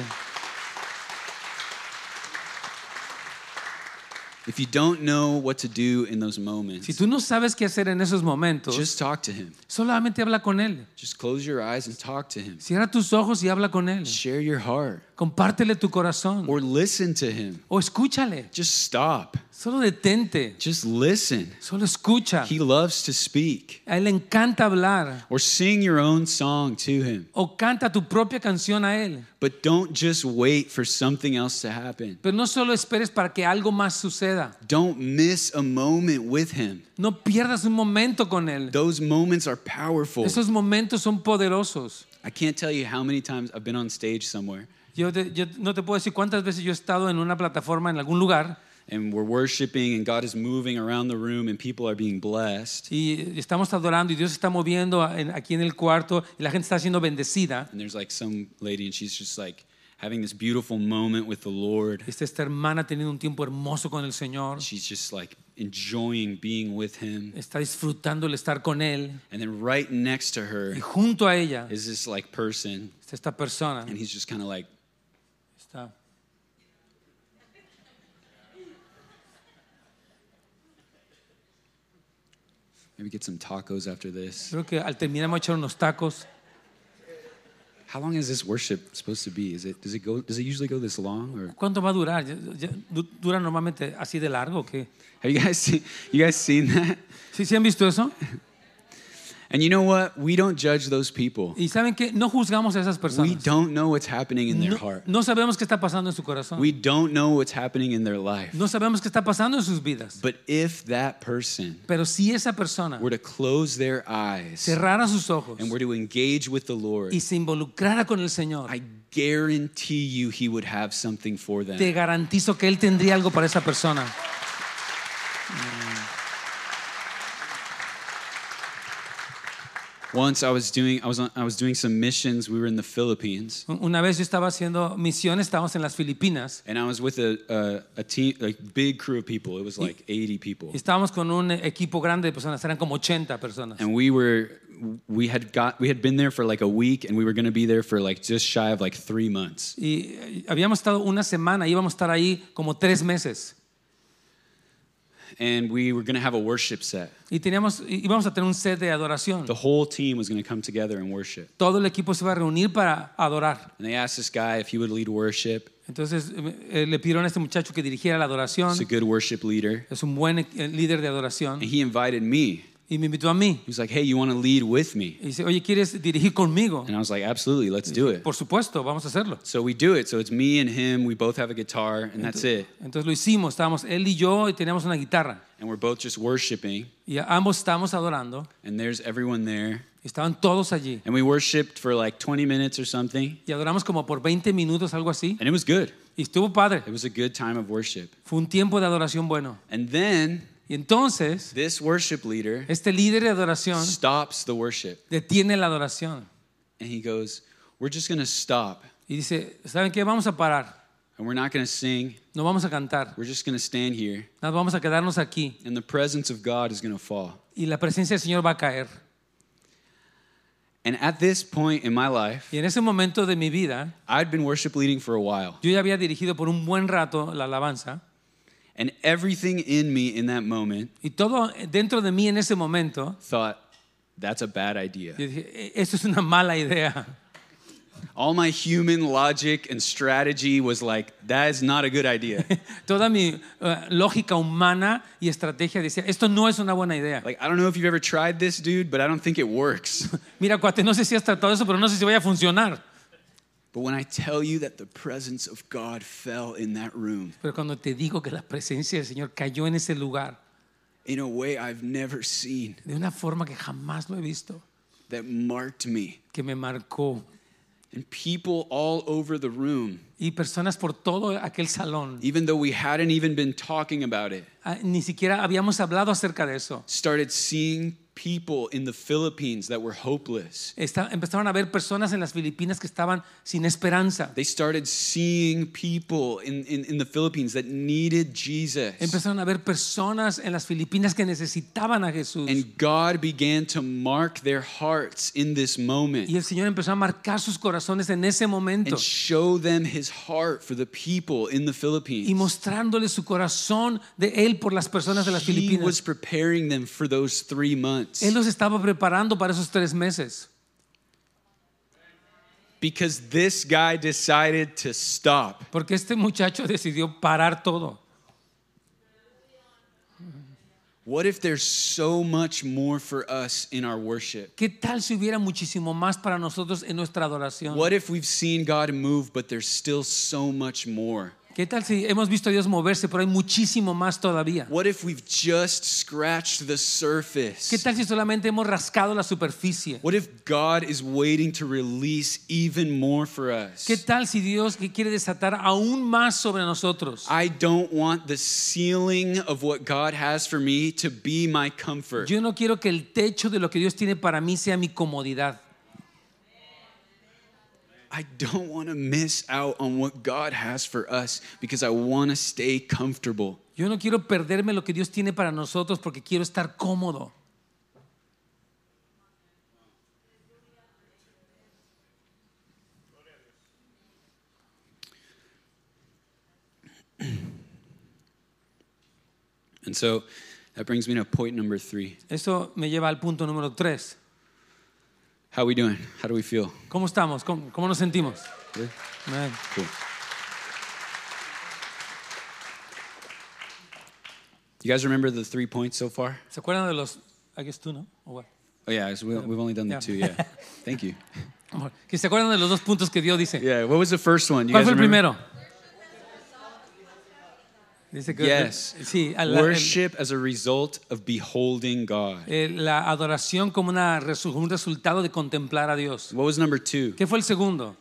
Speaker 1: If you don't know what to do in those moments,
Speaker 2: Si tú no sabes qué hacer en esos momentos,
Speaker 1: just talk to Him.
Speaker 2: solamente habla con Él.
Speaker 1: Just close your eyes and talk to Him.
Speaker 2: Cierra tus ojos y habla con Él.
Speaker 1: Share your heart
Speaker 2: Compártele tu corazón.
Speaker 1: or listen to Him.
Speaker 2: O escúchale.
Speaker 1: Just stop.
Speaker 2: Solo detente.
Speaker 1: Just listen.
Speaker 2: Solo escucha.
Speaker 1: He loves to speak.
Speaker 2: A Él le encanta hablar.
Speaker 1: Or sing your own song to Him.
Speaker 2: O canta tu propia canción a Él.
Speaker 1: But don't just wait for something else to happen.
Speaker 2: Pero no solo esperes para que algo más suceda.
Speaker 1: Don't miss a moment with Him.
Speaker 2: No pierdas un momento con Él.
Speaker 1: Those moments are powerful.
Speaker 2: Esos momentos son poderosos.
Speaker 1: I can't tell you how many times I've been on stage somewhere
Speaker 2: Yo, te- yo no te puedo decir cuántas veces yo he estado en una plataforma en algún lugar
Speaker 1: and we're worshiping and God is moving around the room and people are being blessed.
Speaker 2: y estamos adorando y Dios está moviendo en- aquí en el cuarto y la gente está siendo bendecida.
Speaker 1: And there's like some lady and she's just like having this beautiful moment with the Lord.
Speaker 2: Está esta hermana teniendo un tiempo hermoso con el Señor.
Speaker 1: She's just like enjoying being with Him.
Speaker 2: Está disfrutando el estar con Él.
Speaker 1: And then right next to her
Speaker 2: Y junto a ella
Speaker 1: is this like person
Speaker 2: esta persona.
Speaker 1: and he's just kind of like,
Speaker 2: Está.
Speaker 1: Maybe get some tacos after this.
Speaker 2: Creo que al terminar vamos a echar unos tacos.
Speaker 1: How long is this worship supposed to be? Is it does it go does it usually go this long or
Speaker 2: ¿Cuánto va a durar? ¿Ya- ya- du- ¿Dura normalmente así de largo o qué?
Speaker 1: have you guys seen you guys seen that?
Speaker 2: ¿Sí, ¿Sí han visto eso?
Speaker 1: And you know what? We don't judge those people.
Speaker 2: Y saben que no juzgamos a esas personas.
Speaker 1: We don't know what's happening in their
Speaker 2: No,
Speaker 1: heart.
Speaker 2: no sabemos qué está pasando en su corazón.
Speaker 1: We don't know what's happening in their life.
Speaker 2: No sabemos qué está pasando en sus vidas.
Speaker 1: But if that person
Speaker 2: Pero si esa persona
Speaker 1: were to close their eyes
Speaker 2: cerrara sus ojos
Speaker 1: and were to engage with the Lord,
Speaker 2: y se involucrara con el Señor,
Speaker 1: I guarantee you he would have something for them.
Speaker 2: te garantizo que Él tendría algo para esa persona.
Speaker 1: Once I was doing I was on, I was doing some missions. We were in the Philippines,
Speaker 2: Una vez yo estaba haciendo misiones, estábamos en las Filipinas
Speaker 1: and I was with a a, a team, a big crew of people. It was like 80 people,
Speaker 2: estábamos con un equipo grande de personas, eran como 80 personas.
Speaker 1: and we were we had got we had been there for like a week, and we were going to be there for like just shy of like three months.
Speaker 2: Y eh, habíamos estado una semana, íbamos a estar ahí como tres meses.
Speaker 1: And we were going to have a worship set.
Speaker 2: Y teníamos, íbamos a tener un set de adoración.
Speaker 1: The whole team was going to come together and worship.
Speaker 2: Todo el equipo se iba a reunir para adorar.
Speaker 1: And they asked this guy if he would lead worship.
Speaker 2: Entonces eh, le pidieron a este muchacho que dirigiera la adoración.
Speaker 1: He's a good worship leader.
Speaker 2: Es un buen eh, líder de adoración.
Speaker 1: And he invited me.
Speaker 2: Y me invitó a mí.
Speaker 1: He was like, hey, you want to lead with me?
Speaker 2: Y dice, oye, ¿quieres dirigir conmigo?
Speaker 1: And I was like, absolutely, let's do it.
Speaker 2: Por supuesto, vamos a hacerlo.
Speaker 1: So we do it. So it's me and him. We both have a guitar, and that's it.
Speaker 2: Entonces lo hicimos. Estábamos él y yo y teníamos una guitarra.
Speaker 1: And we're both just worshiping,
Speaker 2: Y ambos estábamos adorando.
Speaker 1: and there's everyone there.
Speaker 2: Estaban todos allí.
Speaker 1: And we worshiped for like 20 minutes or something,
Speaker 2: Y adoramos como por 20 minutos, algo así.
Speaker 1: and it was good.
Speaker 2: Y estuvo padre.
Speaker 1: It was a good time of worship.
Speaker 2: Fue un tiempo de adoración bueno.
Speaker 1: And then
Speaker 2: Y entonces,
Speaker 1: this worship leader
Speaker 2: este líder de adoración
Speaker 1: stops the worship,
Speaker 2: detiene la adoración.
Speaker 1: and he goes, We're just going to stop,
Speaker 2: Y dice, ¿saben qué? Vamos a parar.
Speaker 1: and we're not going to sing.
Speaker 2: No vamos a cantar.
Speaker 1: We're just going to stand here,
Speaker 2: Nada, vamos a quedarnos aquí.
Speaker 1: and the presence of God is going to fall.
Speaker 2: Y la presencia del Señor va a caer.
Speaker 1: And at this point in my life,
Speaker 2: Y en ese momento de mi vida,
Speaker 1: I'd been worship leading for a while,
Speaker 2: yo ya había dirigido por un buen rato la alabanza.
Speaker 1: And everything in me in that moment
Speaker 2: Y todo dentro de mí en ese momento,
Speaker 1: thought, That's a bad idea.
Speaker 2: yo dije, "E- esto es una mala idea.
Speaker 1: All my human logic and strategy was like, That is not a good idea.
Speaker 2: Toda mi eh, lógica humana y estrategia decía, esto no es una buena idea.
Speaker 1: like, I don't know if you've ever tried this, dude, but I don't think it works.
Speaker 2: Mira, cuate, no sé si has tratado eso, pero no sé si vaya a funcionar.
Speaker 1: But when I tell you that the presence of God fell in that room
Speaker 2: Pero cuando te digo que la presencia del Señor cayó en ese lugar
Speaker 1: in a way I've never seen
Speaker 2: de una forma que jamás lo he visto,
Speaker 1: that marked me,
Speaker 2: que me marcó.
Speaker 1: and people all over the room,
Speaker 2: Y personas por todo aquel salón,
Speaker 1: even though we hadn't even been talking about it,
Speaker 2: ah, ni siquiera habíamos hablado acerca de eso.
Speaker 1: started seeing people in the Philippines that were hopeless.
Speaker 2: Está- empezaron a ver personas en las Filipinas que estaban sin esperanza.
Speaker 1: They started seeing people in, in, in the Philippines that needed Jesus.
Speaker 2: Empezaron a ver personas en las Filipinas que necesitaban a Jesús.
Speaker 1: And God began to mark their hearts in this moment
Speaker 2: Y el Señor empezó a marcar sus corazones en ese momento
Speaker 1: and show them his heart for the people in the Philippines.
Speaker 2: y mostrándoles su corazón de Él por las personas de las
Speaker 1: He was
Speaker 2: Filipinas.
Speaker 1: preparing them for those three months
Speaker 2: Él los estaba preparando para esos tres meses.
Speaker 1: because this guy decided to stop.
Speaker 2: Porque este muchacho decidió parar todo.
Speaker 1: What if there's so much more for us in our worship?
Speaker 2: ¿Qué tal si hubiera muchísimo más para nosotros en nuestra adoración?
Speaker 1: What if we've seen God move, but there's still so much more?
Speaker 2: ¿Qué tal si hemos visto a Dios moverse, pero hay muchísimo más todavía?
Speaker 1: What if we've just scratched the
Speaker 2: ¿Qué
Speaker 1: surface?
Speaker 2: tal si solamente hemos rascado la superficie?
Speaker 1: What if God is waiting to release even more for us?
Speaker 2: ¿Qué tal si Dios quiere desatar aún más sobre nosotros?
Speaker 1: I don't want the ceiling of what God has for me to be my comfort.
Speaker 2: Yo no quiero que el techo de lo que Dios tiene para mí sea mi comodidad.
Speaker 1: I don't want to miss out on what God has for us because I want to stay comfortable.
Speaker 2: Yo no quiero perderme lo que Dios tiene para nosotros porque quiero estar cómodo.
Speaker 1: And so that brings me to point number three.
Speaker 2: Eso me lleva al punto número tres.
Speaker 1: How are we doing? How do we feel?
Speaker 2: ¿Cómo estamos? ¿Cómo, cómo nos sentimos?
Speaker 1: Good?
Speaker 2: Amén.
Speaker 1: Cool. You guys remember the three points so far?
Speaker 2: ¿Se acuerdan de los... I guess tú, ¿no? ¿O what?
Speaker 1: Oh yeah, we, we've only done the
Speaker 2: Yeah.
Speaker 1: two. Yeah. Thank you.
Speaker 2: Que se acuerdan de los dos puntos que dio, dice.
Speaker 1: Yeah. What was the first one? You
Speaker 2: ¿Cuál
Speaker 1: guys
Speaker 2: fue el
Speaker 1: remember?
Speaker 2: primero?
Speaker 1: Yes.
Speaker 2: sí, la, el-
Speaker 1: Worship as a result of beholding God.
Speaker 2: eh, la adoración como una, un resultado de contemplar a Dios.
Speaker 1: What was number two?
Speaker 2: ¿Qué fue el segundo?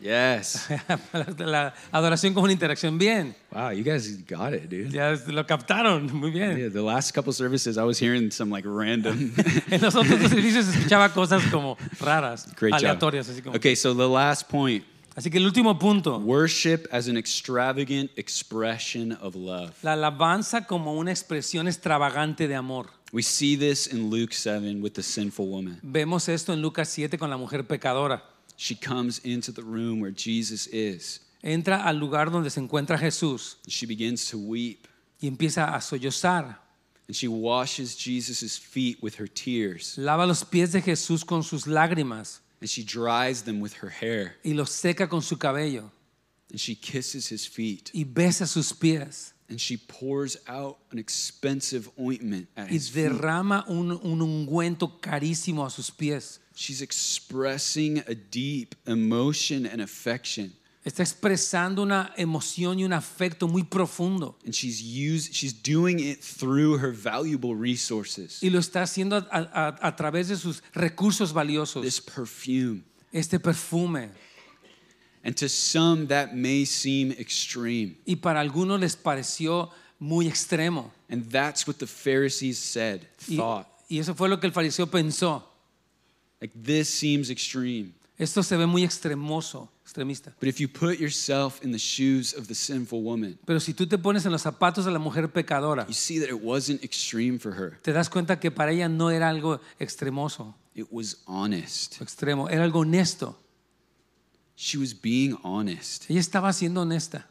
Speaker 1: Yes.
Speaker 2: la adoración como una interacción. Bien,
Speaker 1: Wow, you guys got it, dude.
Speaker 2: ya lo captaron. Muy bien.
Speaker 1: Yeah, the last couple services, I was hearing some like random.
Speaker 2: En los otros servicios escuchaba cosas como raras,
Speaker 1: Great job.
Speaker 2: aleatorias. Así, como.
Speaker 1: Okay, so the last point
Speaker 2: así que el último punto,
Speaker 1: worship as an extravagant expression of love.
Speaker 2: la alabanza como una expresión extravagante de amor.
Speaker 1: We see this in Luke 7 with the sinful woman.
Speaker 2: Vemos esto en Lucas 7 con la mujer pecadora.
Speaker 1: She comes into the room where Jesus is.
Speaker 2: Entra al lugar donde se encuentra Jesús
Speaker 1: She begins to weep
Speaker 2: y empieza a sollozar.
Speaker 1: and she washes Jesus' feet with her tears
Speaker 2: Lava los pies de Jesús con sus lágrimas
Speaker 1: and she dries them with her hair
Speaker 2: y los seca con su cabello
Speaker 1: and she kisses his feet
Speaker 2: y besa sus pies
Speaker 1: and she pours out an expensive ointment at
Speaker 2: y
Speaker 1: his feet.
Speaker 2: derrama un, un ungüento carísimo a sus pies.
Speaker 1: She's expressing a deep emotion and affection.
Speaker 2: Está expresando una emoción y un afecto muy profundo
Speaker 1: And she's used, she's doing it through her valuable resources.
Speaker 2: y lo está haciendo a, a- a través de sus recursos valiosos.
Speaker 1: This perfume.
Speaker 2: Este perfume.
Speaker 1: And to some that may seem extreme.
Speaker 2: Y para algunos les pareció muy extremo.
Speaker 1: And that's what the Pharisees said,
Speaker 2: Y,
Speaker 1: thought.
Speaker 2: y eso fue lo que el fariseo pensó.
Speaker 1: Like this seems extreme.
Speaker 2: Esto se ve muy extremoso, extremista.
Speaker 1: But if you put yourself in the shoes of the sinful woman,
Speaker 2: Pero si tú te pones en los zapatos de la mujer pecadora,
Speaker 1: you see that it wasn't extreme for her.
Speaker 2: te das cuenta que para ella no era algo extremoso,
Speaker 1: It was honest.
Speaker 2: extremo, era algo honesto.
Speaker 1: She was being honest.
Speaker 2: Ella estaba siendo honesta.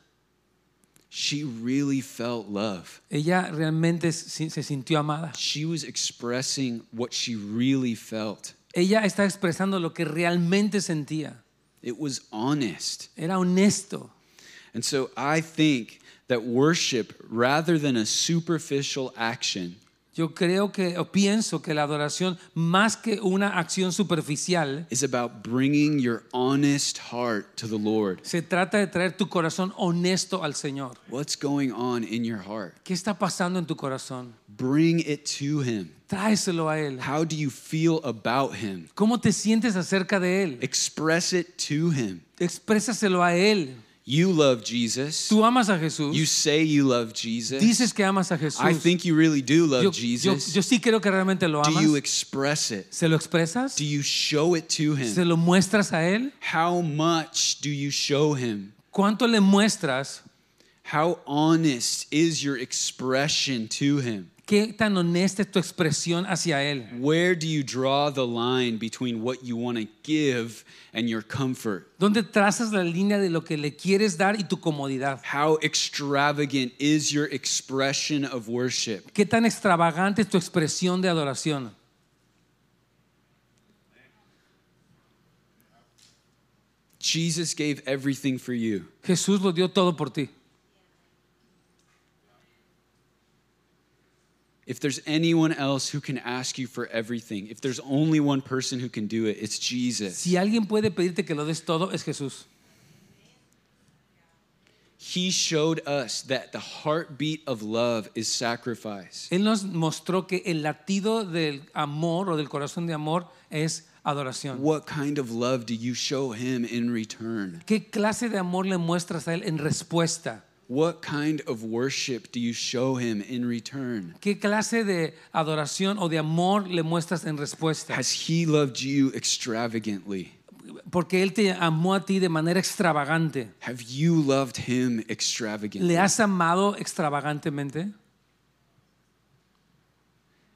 Speaker 1: She really felt love.
Speaker 2: Ella realmente se se sintió amada.
Speaker 1: She was expressing what she really felt.
Speaker 2: Ella está expresando lo que realmente sentía.
Speaker 1: It was honest.
Speaker 2: Era honesto.
Speaker 1: And so I think that worship, rather than a superficial action,
Speaker 2: Yo creo que, o pienso que la adoración, más que una acción superficial,
Speaker 1: is about bringing your honest heart to the Lord.
Speaker 2: se trata de traer tu corazón honesto al Señor.
Speaker 1: What's going on in your heart?
Speaker 2: ¿Qué está pasando en tu corazón?
Speaker 1: Bring it to Him.
Speaker 2: Tráeselo a Él.
Speaker 1: How do you feel about Him?
Speaker 2: ¿Cómo te sientes acerca de Él?
Speaker 1: Express it to Him.
Speaker 2: Exprésaselo a Él.
Speaker 1: You love Jesus.
Speaker 2: Tú amas a Jesús.
Speaker 1: You say you love Jesus.
Speaker 2: Dices que amas a Jesús.
Speaker 1: I think you really do love
Speaker 2: yo, yo,
Speaker 1: Jesus.
Speaker 2: yo sí creo que realmente lo
Speaker 1: Do
Speaker 2: amas.
Speaker 1: you express it?
Speaker 2: ¿Se lo expresas?
Speaker 1: Do you show it to
Speaker 2: ¿Se
Speaker 1: Him?
Speaker 2: lo muestras a Él?
Speaker 1: How much do you show Him?
Speaker 2: ¿Cuánto le muestras?
Speaker 1: How honest is your expression to Him?
Speaker 2: ¿Qué tan honesta es tu expresión hacia Él?
Speaker 1: Where do you draw the line between what you want to give and your comfort?
Speaker 2: ¿Dónde trazas la línea de lo que le quieres dar y tu comodidad?
Speaker 1: How extravagant is your expression of worship?
Speaker 2: ¿Qué tan extravagante es tu expresión de adoración?
Speaker 1: Jesus gave everything for you.
Speaker 2: Jesús lo dio todo por ti.
Speaker 1: If there's anyone else who can ask you for everything, if there's only one person who can do it, it's Jesus.
Speaker 2: Si alguien puede pedirte que lo des todo, es Jesús.
Speaker 1: He showed us that the heartbeat of love is sacrifice.
Speaker 2: Él nos mostró que el latido del amor o del corazón de amor es adoración.
Speaker 1: What kind of love do you show him in return?
Speaker 2: ¿Qué clase de amor le muestras a Él en respuesta?
Speaker 1: What kind of worship do you show him in return?
Speaker 2: ¿Qué clase de adoración o de amor le muestras en respuesta?
Speaker 1: Has he loved you extravagantly?
Speaker 2: Porque Él te amó a ti de manera extravagante.
Speaker 1: Have you loved him extravagantly?
Speaker 2: ¿Le has amado extravagantemente?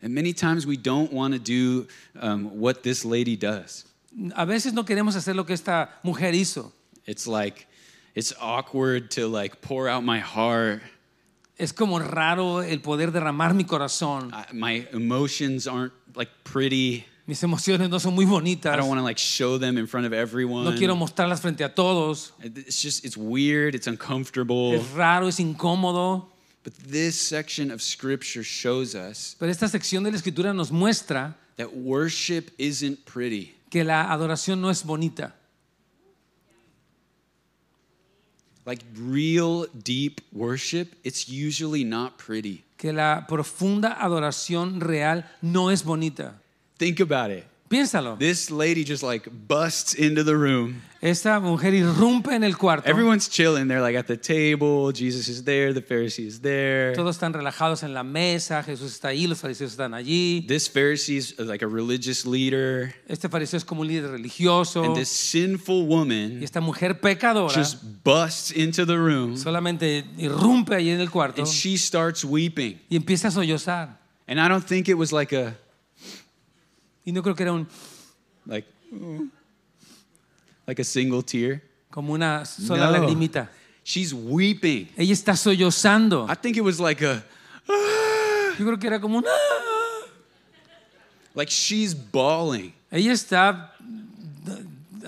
Speaker 1: And many times we don't want to do um, what this lady does.
Speaker 2: A veces no queremos hacer lo que esta mujer hizo.
Speaker 1: It's like, it's awkward to like pour out my heart.
Speaker 2: Es como raro el poder derramar mi corazón.
Speaker 1: I, my emotions aren't like pretty.
Speaker 2: Mis emociones no son muy bonitas.
Speaker 1: I don't want to like show them in front of everyone.
Speaker 2: No quiero mostrarlas frente a todos.
Speaker 1: It's just, it's weird, it's uncomfortable.
Speaker 2: Es raro, es incómodo.
Speaker 1: But this section of scripture shows us
Speaker 2: Pero esta sección de la escritura nos muestra
Speaker 1: that worship isn't pretty.
Speaker 2: que la adoración no es bonita.
Speaker 1: Like real deep worship, it's usually not pretty.
Speaker 2: Que la profunda adoración real no es bonita.
Speaker 1: Think about it.
Speaker 2: Piénsalo.
Speaker 1: This lady just like busts into the room.
Speaker 2: Esta mujer irrumpe en el cuarto.
Speaker 1: Everyone's chilling. They're like at the table. Jesus is there. The Pharisee is there.
Speaker 2: Todos están relajados en la mesa. Jesús está ahí. Los fariseos están allí.
Speaker 1: This Pharisee is like a religious leader.
Speaker 2: Este fariseo es como un líder religioso.
Speaker 1: And this sinful
Speaker 2: Y
Speaker 1: woman
Speaker 2: esta mujer pecadora
Speaker 1: just busts into the room
Speaker 2: solamente irrumpe allí en el cuarto
Speaker 1: and she starts weeping.
Speaker 2: y empieza a sollozar.
Speaker 1: And I don't think it was like a,
Speaker 2: Y no creo que era un,
Speaker 1: like, like a single tear.
Speaker 2: como una sola
Speaker 1: No.
Speaker 2: lagrimita.
Speaker 1: She's weeping.
Speaker 2: Ella está sollozando.
Speaker 1: I think it was like a, "Ah."
Speaker 2: Yo creo que era como un... "Ah".
Speaker 1: like she's bawling.
Speaker 2: Ella está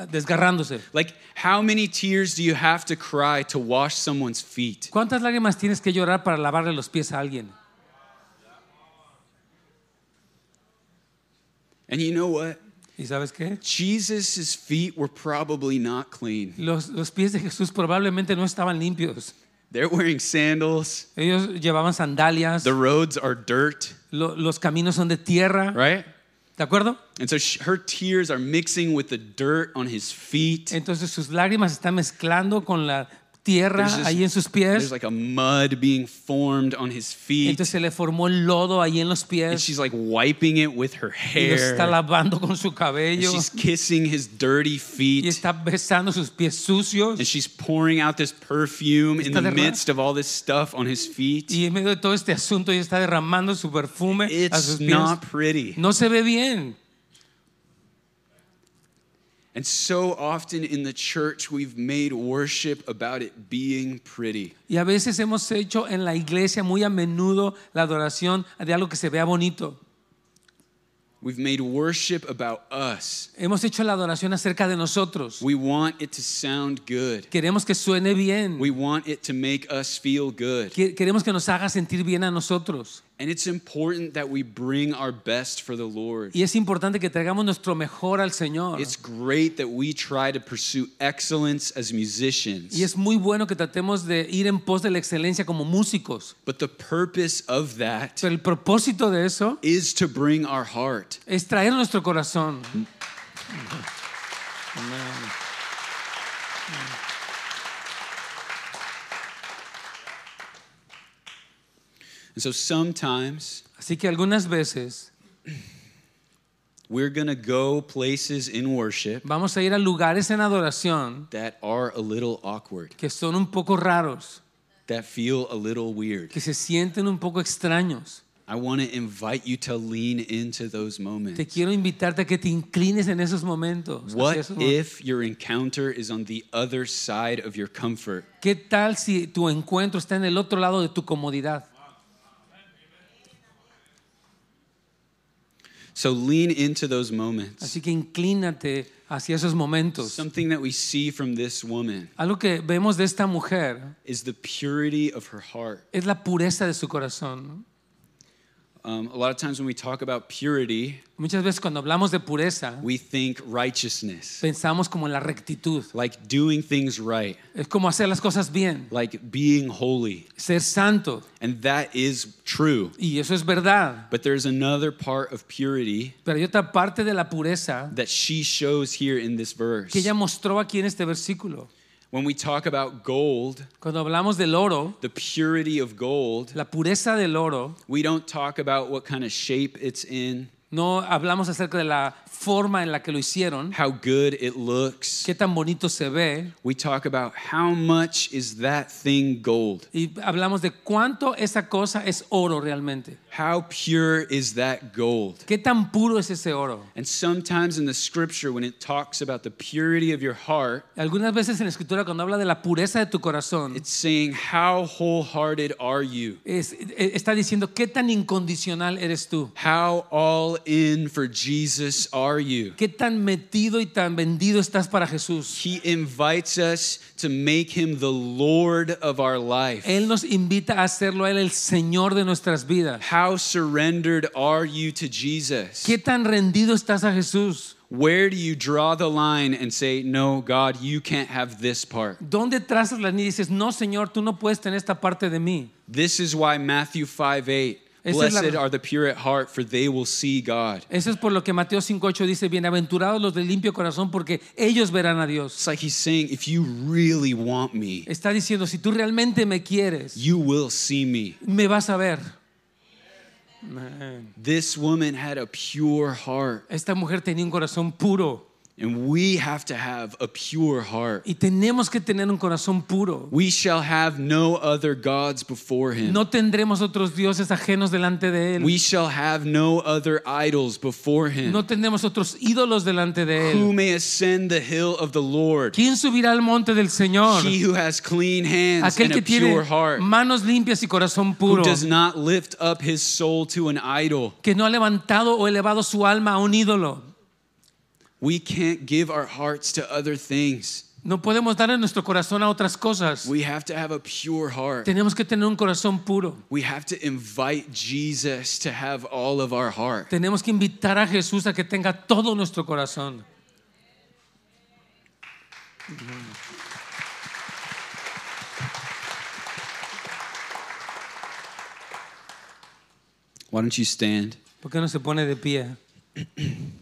Speaker 2: desgarrándose.
Speaker 1: Like, how many tears do you have to cry to wash someone's feet?
Speaker 2: ¿Cuántas lágrimas tienes que llorar para lavarle los pies a alguien?
Speaker 1: And you know what?
Speaker 2: ¿Y sabes qué?
Speaker 1: Jesus' feet were probably not clean.
Speaker 2: Los, los pies de Jesús probablemente no estaban limpios.
Speaker 1: They're wearing sandals.
Speaker 2: Ellos llevaban sandalias.
Speaker 1: The roads are dirt,
Speaker 2: lo- los caminos son de tierra.
Speaker 1: right?
Speaker 2: ¿De acuerdo?
Speaker 1: And so sh her tears are mixing with the dirt on his feet.
Speaker 2: Entonces sus lágrimas están mezclando con la tierra
Speaker 1: There's
Speaker 2: ahí en sus pies.
Speaker 1: like a mud being formed on his feet.
Speaker 2: Entonces se le formó el lodo ahí en los pies.
Speaker 1: And she's like wiping it with her
Speaker 2: Y los está
Speaker 1: hair.
Speaker 2: lavando con su
Speaker 1: And
Speaker 2: cabello.
Speaker 1: she's kissing his dirty feet.
Speaker 2: Y está besando sus pies sucios.
Speaker 1: And she's pouring out this perfume in the midst of all this stuff on his feet.
Speaker 2: Y en medio de todo este asunto ella está derramando su perfume a sus
Speaker 1: It's
Speaker 2: pies.
Speaker 1: not pretty.
Speaker 2: No se ve bien.
Speaker 1: And so often in the church, we've made worship about it being pretty.
Speaker 2: Y a veces hemos hecho en la iglesia muy a menudo la adoración de algo que se vea bonito.
Speaker 1: We've made worship about us.
Speaker 2: Hemos hecho la adoración acerca de nosotros.
Speaker 1: We want it to sound good.
Speaker 2: Queremos que suene bien.
Speaker 1: We want it to make us feel good.
Speaker 2: Que- Queremos que nos haga sentir bien a nosotros.
Speaker 1: And it's important that we bring our best for the Lord.
Speaker 2: Y es importante que traigamos nuestro mejor al Señor.
Speaker 1: It's great that we try to pursue excellence as musicians.
Speaker 2: Y es muy bueno que tratemos de ir en pos de la excelencia como músicos.
Speaker 1: But the purpose of that
Speaker 2: Pero el propósito de eso
Speaker 1: is to bring our heart.
Speaker 2: es traer nuestro corazón.
Speaker 1: And so sometimes
Speaker 2: Así que algunas veces
Speaker 1: we're going to go places in worship
Speaker 2: vamos a ir a lugares en adoración
Speaker 1: that are a little awkward,
Speaker 2: que son un poco raros,
Speaker 1: that feel a little weird.
Speaker 2: que se sienten un poco extraños.
Speaker 1: I want to invite you to lean into those
Speaker 2: Te
Speaker 1: moments.
Speaker 2: quiero invitarte a que te inclines en esos momentos. hacia
Speaker 1: What
Speaker 2: esos momentos.
Speaker 1: if your encounter is on the other side of your comfort?
Speaker 2: ¿Qué tal si tu encuentro está en el otro lado de tu comodidad?
Speaker 1: So lean into those moments.
Speaker 2: Así que inclínate hacia esos momentos.
Speaker 1: Something that we see from this woman
Speaker 2: Algo que vemos de esta mujer
Speaker 1: is the purity of her heart.
Speaker 2: es la pureza de su corazón.
Speaker 1: Um, a lot of times when we talk about purity,
Speaker 2: Muchas veces cuando hablamos de pureza,
Speaker 1: we think righteousness,
Speaker 2: pensamos como en la rectitud.
Speaker 1: like doing things right,
Speaker 2: Es como hacer las cosas bien,
Speaker 1: like being holy.
Speaker 2: ser santo.
Speaker 1: And that is true.
Speaker 2: Y eso es verdad.
Speaker 1: But there's another part of purity
Speaker 2: Pero hay otra parte de la pureza
Speaker 1: that she shows here in this verse.
Speaker 2: que ella mostró aquí en este versículo.
Speaker 1: When we talk about gold,
Speaker 2: Cuando hablamos del oro,
Speaker 1: the purity of gold,
Speaker 2: la pureza del oro,
Speaker 1: we don't talk about what kind of shape it's in,
Speaker 2: no hablamos acerca de la forma en la que lo hicieron,
Speaker 1: how good it looks.
Speaker 2: qué tan bonito se ve,
Speaker 1: We talk about how much is that thing gold?
Speaker 2: y hablamos de cuánto esa cosa es oro realmente.
Speaker 1: How pure is that gold?
Speaker 2: ¿Qué tan puro es ese oro?
Speaker 1: And sometimes in the scripture, when it talks about the purity of your heart,
Speaker 2: Algunas veces en la escritura cuando habla de la pureza de tu corazón,
Speaker 1: it's saying, How wholehearted are you?
Speaker 2: es- está diciendo qué tan incondicional eres tú,
Speaker 1: How all in for Jesus are you?
Speaker 2: ¿Qué tan metido y tan vendido estás para Jesús?
Speaker 1: He invites us to make him the Lord of our life.
Speaker 2: Él nos invita a hacerlo a Él el Señor de nuestras vidas.
Speaker 1: How surrendered are you to Jesus?
Speaker 2: ¿Qué tan rendido estás a Jesús?
Speaker 1: Where do you draw the line and say, No, God, you can't have this part?
Speaker 2: ¿Dónde trazas la línea y dices, no, Señor, tú no puedes tener esta parte de mí?
Speaker 1: This is why Matthew 5 8,
Speaker 2: Esa es la-
Speaker 1: blessed are the pure at heart, for they will see God.
Speaker 2: Eso es por lo que Mateo 5.8 dice, bienaventurados los de limpio corazón, porque ellos verán a Dios.
Speaker 1: It's like he's saying, If you really want me,
Speaker 2: Está diciendo, si tú realmente me quieres,
Speaker 1: you will see me.
Speaker 2: me vas a ver.
Speaker 1: This woman had a pure heart,
Speaker 2: Esta mujer tenía un corazón puro
Speaker 1: and we have to have a pure heart.
Speaker 2: y tenemos que tener un corazón puro.
Speaker 1: We shall have no other gods before him.
Speaker 2: No tendremos otros dioses ajenos delante de Él.
Speaker 1: We shall have no other idols before him.
Speaker 2: No tendremos otros ídolos delante de
Speaker 1: Who
Speaker 2: Él.
Speaker 1: may ascend the hill of the Lord?
Speaker 2: ¿Quién subirá al monte del Señor?
Speaker 1: He who has clean hands
Speaker 2: Aquel
Speaker 1: and
Speaker 2: que
Speaker 1: a
Speaker 2: tiene
Speaker 1: pure heart,
Speaker 2: manos limpias y corazón
Speaker 1: who
Speaker 2: puro,
Speaker 1: does not lift up his soul to an idol.
Speaker 2: que no ha levantado o elevado su alma a un ídolo.
Speaker 1: We can't give our hearts to other things.
Speaker 2: No podemos dar nuestro corazón a otras cosas.
Speaker 1: We have to have a pure heart.
Speaker 2: Tenemos que tener un corazón puro.
Speaker 1: We have to invite Jesus to have all of our heart.
Speaker 2: Tenemos que invitar a Jesús a que tenga todo nuestro corazón.
Speaker 1: Why don't you stand?
Speaker 2: ¿Por qué no se pone de pie?